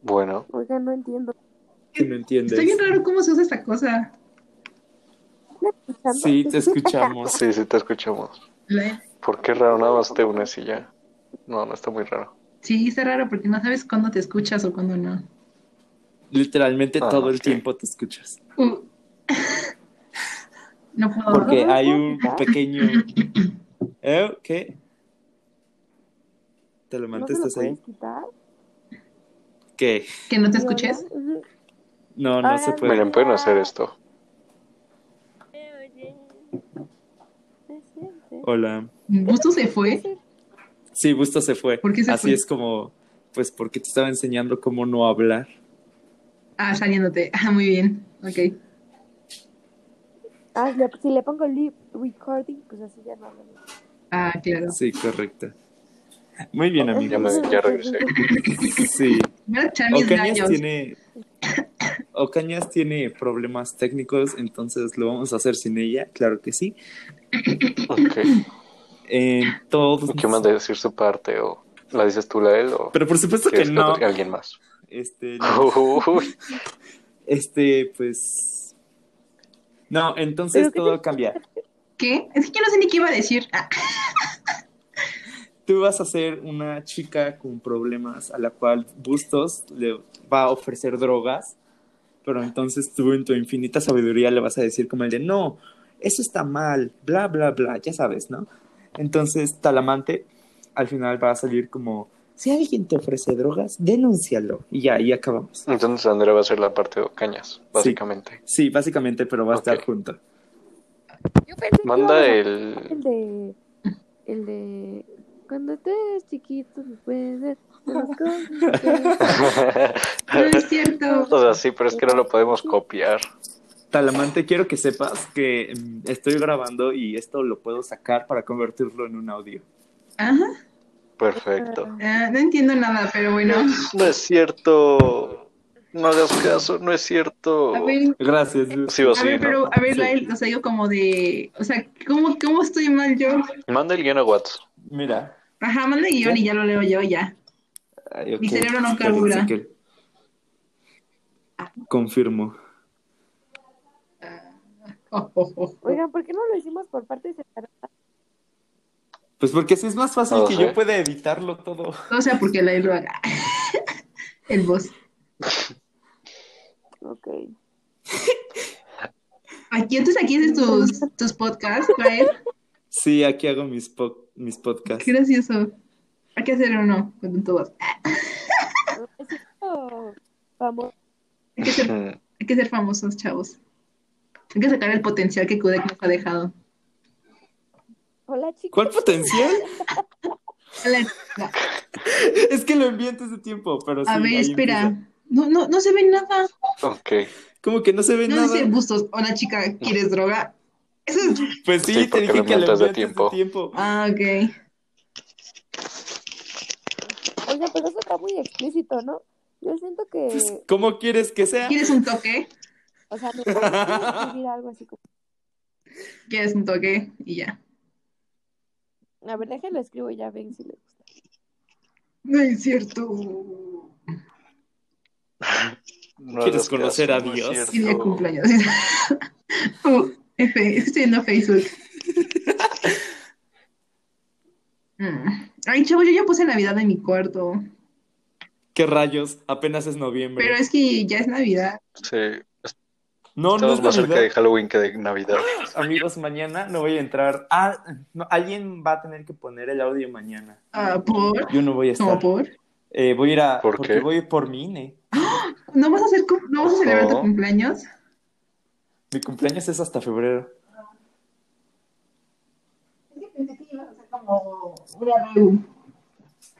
Bueno, Oigan, no entiendo. ¿Qué no entiendes? Está bien raro cómo se usa esta cosa. Sí, te escuchamos. sí, sí te escuchamos. La- ¿Por qué raro? Nada más te unes y ya. No, no está muy raro. Sí, está raro porque no sabes cuándo te escuchas o cuándo no. Literalmente Ah, todo el tiempo te escuchas. Uh. [LAUGHS] No puedo. Porque ¿No me hay un pequeño. [LAUGHS] ¿Eh? ¿Qué? ¿Te lo ¿No mantes? se lo ¿Estás ahí? quitar? ¿Qué? ¿Que no te ¿Y escuches? No, no se puede. Miren, pueden hacer esto. Eh, oye. ¿Me sientes? Hola. ¿Gusto se fue? Sí, Busto se fue. ¿Por qué se Así fue? es como, pues porque te estaba enseñando cómo no hablar. Ah, saliéndote. Ah, muy bien. Ok. Ah, le- si le pongo lip recording, pues así ya no. Ah, claro. Sí, correcto. Muy bien, Ya, amigos. me, ya regresé. [LAUGHS] Sí. Ocañas tiene. Ocañas tiene problemas técnicos, entonces lo vamos a hacer sin ella, claro que sí. Ok. En todos. ¿Quién manda a decir su parte? ¿O la dices tú, la él? ¿O Pero por supuesto que no. alguien más? Este, [LAUGHS] este, pues. No, entonces ¿Pero qué todo cambia. ¿Qué? Es que yo no sé ni qué iba a decir. Ah, Tú vas a ser una chica con problemas a la cual Bustos le va a ofrecer drogas, pero entonces tú en tu infinita sabiduría le vas a decir como el de, no, eso está mal, bla, bla, bla, ya sabes, ¿no? Entonces Talamante al final va a salir como, si alguien te ofrece drogas, denúncialo. Y ya, ahí acabamos. entonces Andrea va a ser la parte de Ocañas, básicamente. Sí, básicamente, pero va a estar junto. Yo pensé Manda el... el de. El de. Cuando te eres chiquito, no puedes ver. [LAUGHS] No es cierto. O sea, sí, pero es que no lo podemos copiar. Talamante, quiero que sepas que mm, estoy grabando y esto lo puedo sacar para convertirlo en un audio. Ajá. Perfecto. Ah, no entiendo nada, pero bueno. No es cierto. No hagas caso, no es cierto. A ver, Gracias. Sí o a sí, ver, ¿no? pero, a ver, Sí. Lael, o sea, yo como de, o sea, ¿cómo, cómo estoy mal yo? Manda el guion a WhatsApp. Mira. Ajá, manda guion ¿Qué? y ya lo leo yo, ya. Ay. Mi cerebro no carbura. Confirmo. Oigan, ¿por qué no lo hicimos por partes separadas? Pues porque así es más fácil No que yo pueda editarlo todo. O sea, porque Lael lo haga. [LAUGHS] El voz. Ok. Aquí, entonces aquí haces tus, tus podcasts, Lael. Sí, aquí hago mis, po- mis podcasts. Qué gracioso. Hay que hacer uno con tu voz. Famoso. Hay que ser, hay que ser famosos, chavos. Hay que sacar el potencial que Kudek nos ha dejado. Hola, chicos. ¿Cuál potencial? Hola. [LAUGHS] Es que lo envié antes de tiempo, pero sí. A ver, espera. empieza. No, no, no se ve nada. Ok. Como que no se ve No nada. dice bustos. Hola, chica, ¿quieres droga? Eso es... Pues sí, Sí, te dije lo que lo envié antes de envié antes tiempo. de tiempo. Ah, ok. Oigan, pero eso está muy explícito, ¿no? Yo siento que, Pues, ¿Cómo quieres que sea? ¿Quieres un toque? O sea, me puedo escribir algo así como, ¿Quieres un toque? Y ya. a ver, déjenlo escribo y ya ven si les gusta. No es cierto. No ¿Quieres conocer caso, a Dios? Y día de cumpleaños. Uh, [LAUGHS] F, estoy viendo Facebook. Mm. Ay, chavo, yo ya puse Navidad en mi cuarto. ¿Qué rayos? Apenas es noviembre. Pero es que ya es Navidad. Sí, No, no estamos es más cerca de Halloween que de Navidad. Amigos, mañana no voy a entrar. Ah, no, alguien va a tener que poner el audio mañana. Ah, ¿Por? Yo no voy a ¿Cómo estar. por? Eh, voy a ir a. ¿Por porque qué? voy por mi INE. [GASPS] ¿No vas a hacer, no vas a celebrar tu cumpleaños? Mi cumpleaños es hasta febrero. Es que pensé que ibas a hacer como una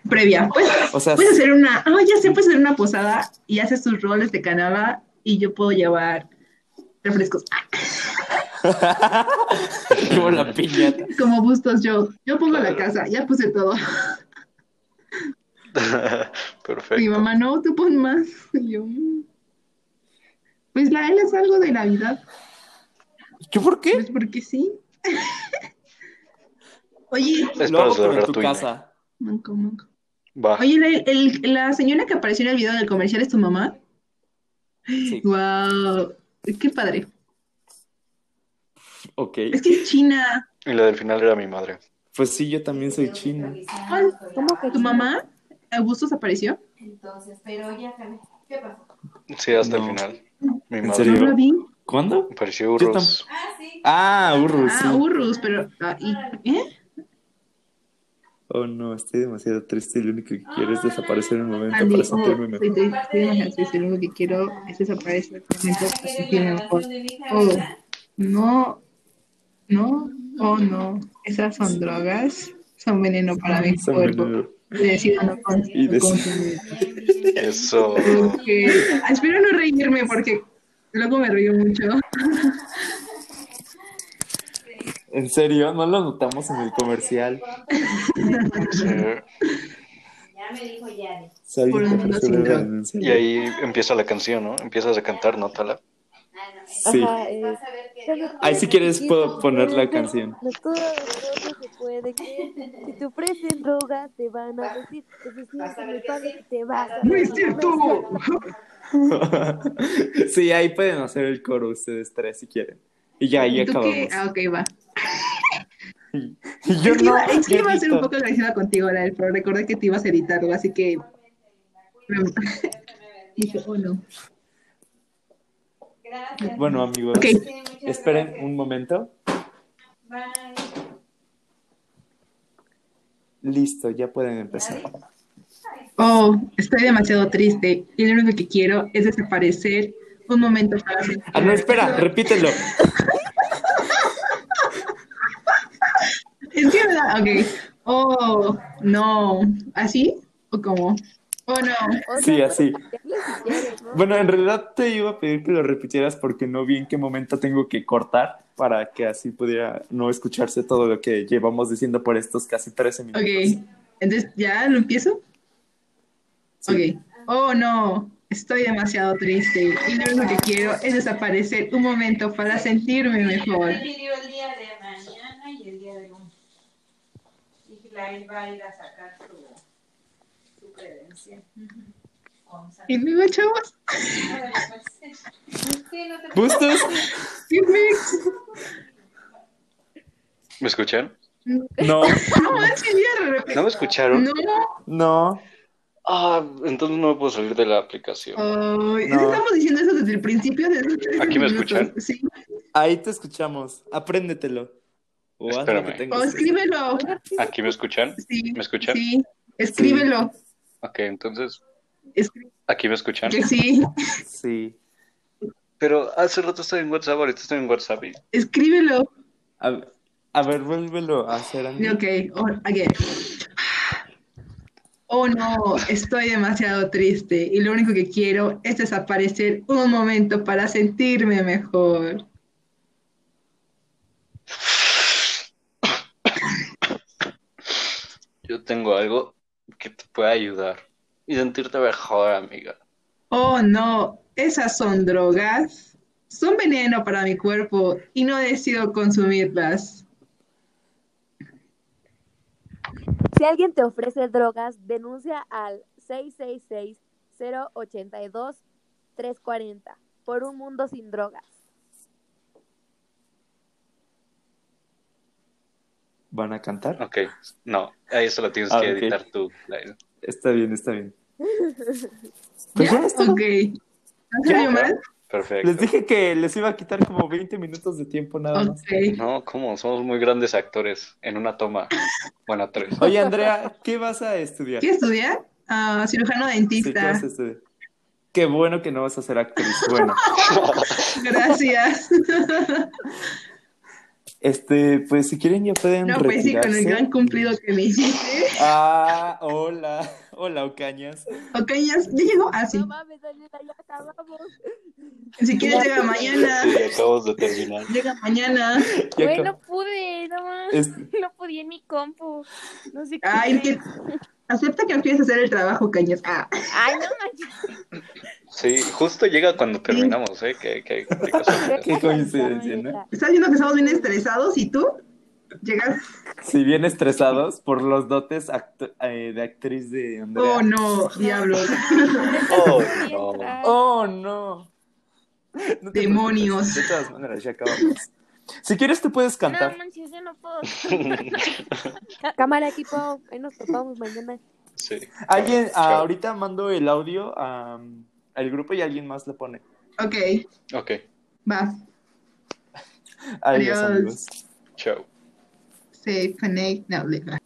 previa. Pues, O sea, puedes hacer una, ah, ya sé, puedes hacer una posada y haces tus roles de canaba y yo puedo llevar refrescos. Ah, [LAUGHS] como la piñata. como bustos yo. Yo pongo la casa, ya puse todo. [LAUGHS] Perfecto. Mi mamá, no, tú pon más. Y yo, "Mm". pues la él es algo de Navidad, ¿Yo por qué? pues porque sí. [LAUGHS] Oye, Es para celebrar tu tu casa. manco, manco. Va. Oye, la, el- la señora que apareció en el video del comercial es tu mamá. Sí. Wow, qué padre. Ok. Es que es china. Y la del final era mi madre. Pues sí, yo también soy chino. ¿Cómo que ¿Tu mamá? ¿Augustos apareció? Entonces, pero ya, ¿qué pasó? Sí, hasta No. el final. Mi ¿En madre. serio? No la vi. ¿Cuándo? Pareció Yo Urros. Ah, sí. Ah, Urrus, Ah, sí. Urrus, pero. ah, y- ¿eh? Oh no, estoy demasiado triste y lo único que quiero es desaparecer en un momento Andy, para oh, sentirme mejor. estoy estoy demasiado triste, Lo único que quiero es desaparecer en un momento para ¿Quieres sentirme mejor. Oh, no, no, oh no. Esas son drogas, son veneno para mi Son cuerpo. veneno. Decido no Y consumir. Eso. Porque- espero no reírme porque luego me río mucho. [LAUGHS] ¿En serio? ¿No lo notamos en el comercial? Ya me dijo Yari. Y ahí empieza la canción, ¿no? Empiezas a cantar, nótala. Ah. Sí. Ajá, eh, Ahí si quieres puedo poner la canción. No todo, todo se puede creer. Si te ofrecen drogas, te van a decir que padre te vas a ¡No es cierto! sí, ahí pueden hacer el coro ustedes tres si quieren. Y ya, ahí ¿Tú acabamos. Ah, ok, va. Y yo es que, no, iba, es que iba a ser un poco agresiva contigo, Lael, pero recordé que te ibas a editarlo, así que. [LAUGHS] Dije, oh no. Gracias. Bueno, amigos, esperen gracias. un momento. Bye. Listo, ya pueden empezar. Oh, estoy demasiado triste y lo único que quiero es desaparecer un momento para. Ah, no, espera, repítelo. [LAUGHS] Es que, ¿verdad? Ok. Oh, no. ¿Así? ¿O cómo? Oh, no. Sí, así. Bueno, en realidad te iba a pedir que lo repitieras porque no vi en qué momento tengo que cortar para que así pudiera no escucharse todo lo que llevamos diciendo por estos casi 13 minutos. Ok. Entonces, ¿ya lo empiezo? Sí. Ok. Oh, no. Estoy demasiado triste y lo único que quiero es desaparecer un momento para sentirme mejor. El día de mañana y el día de lunes. Y la iba a ir a sacar su, su credencial. ¿Y luego, chavos? Pues. ¿Me escuchan? No, No manches, ya de repente. ¿No me escucharon? No. no. Ah, entonces no me puedo salir de la aplicación. No. Estamos diciendo eso desde el principio. Desde los 13 ¿Aquí me minutos. escuchan? Sí. Ahí te escuchamos. Apréndetelo. O que Espérame. O que escríbelo. ¿Aquí me escuchan? Sí. ¿Me escuchan? Sí. Escríbelo. Ok, entonces, Escrí- ¿aquí me escuchan? Que sí. Sí. Pero hace rato estoy en WhatsApp, ahorita estoy en WhatsApp. y- Escríbelo. A, a ver, vuélvelo a hacer, Andy. Ok, oh, again. Oh no, estoy demasiado triste y lo único que quiero es desaparecer un momento para sentirme mejor. Yo tengo algo que te puede ayudar y sentirte mejor, amiga. Oh no, esas son drogas. Son veneno para mi cuerpo y no decido consumirlas. Si alguien te ofrece drogas, denuncia al 666-082-340 por un mundo sin drogas. ¿Van a cantar? Ok, no, ahí solo tienes Ah, que editar tú. Está bien, está bien. [LAUGHS] Pues ya está. Ok. ¿No oyó mal? Perfecto. Les dije que les iba a quitar como 20 minutos de tiempo nada más. Ok. No, ¿cómo? Somos muy grandes actores en una toma. Bueno, tres. Oye, Andrea, ¿qué vas a estudiar? ¿Qué estudiar? Ah, cirujano Sí, ¿qué dentista. vas a estudiar? Qué bueno que no vas a ser actriz. Bueno, [LAUGHS] Gracias. [LAUGHS] este, pues si quieren ya pueden No, pues sí, con el retirarse. gran cumplido que me hiciste. Ah, hola, hola, Ocañas. Ok, ya, llegó. Ah, sí. No mames, Daniela, ya acabamos. Si quieres, llega mañana. Sí, acabamos de terminar. Llega mañana. Güey, acab- [LAUGHS] no pude, no más. Es- No podía en mi compu. No sé qué. Ay, que acepta que empieces a hacer el trabajo, Cañas. Ah, Ay, no manches. Sí, justo llega cuando terminamos, ¿eh? Qué, qué, qué [LAUGHS] coincidencia, ¿no? estás viendo que estamos bien estresados y tú llegas. Si bien estresados por los dotes eh, de actriz de Andrea. Oh, no, diablo. Oh, Sí, no. [LAUGHS] Oh, no. No te Demonios. De todas maneras, ya acabamos. Si quieres, tú puedes No cantar. manches, yo no puedo. [LAUGHS] Cámara, equipo. Ahí nos topamos mañana. Sí. Alguien, ahorita mando el audio a- al grupo y alguien más lo pone. Ok, Ok, va. Adiós, Adiós. amigos. chao. Say connect. No, leave.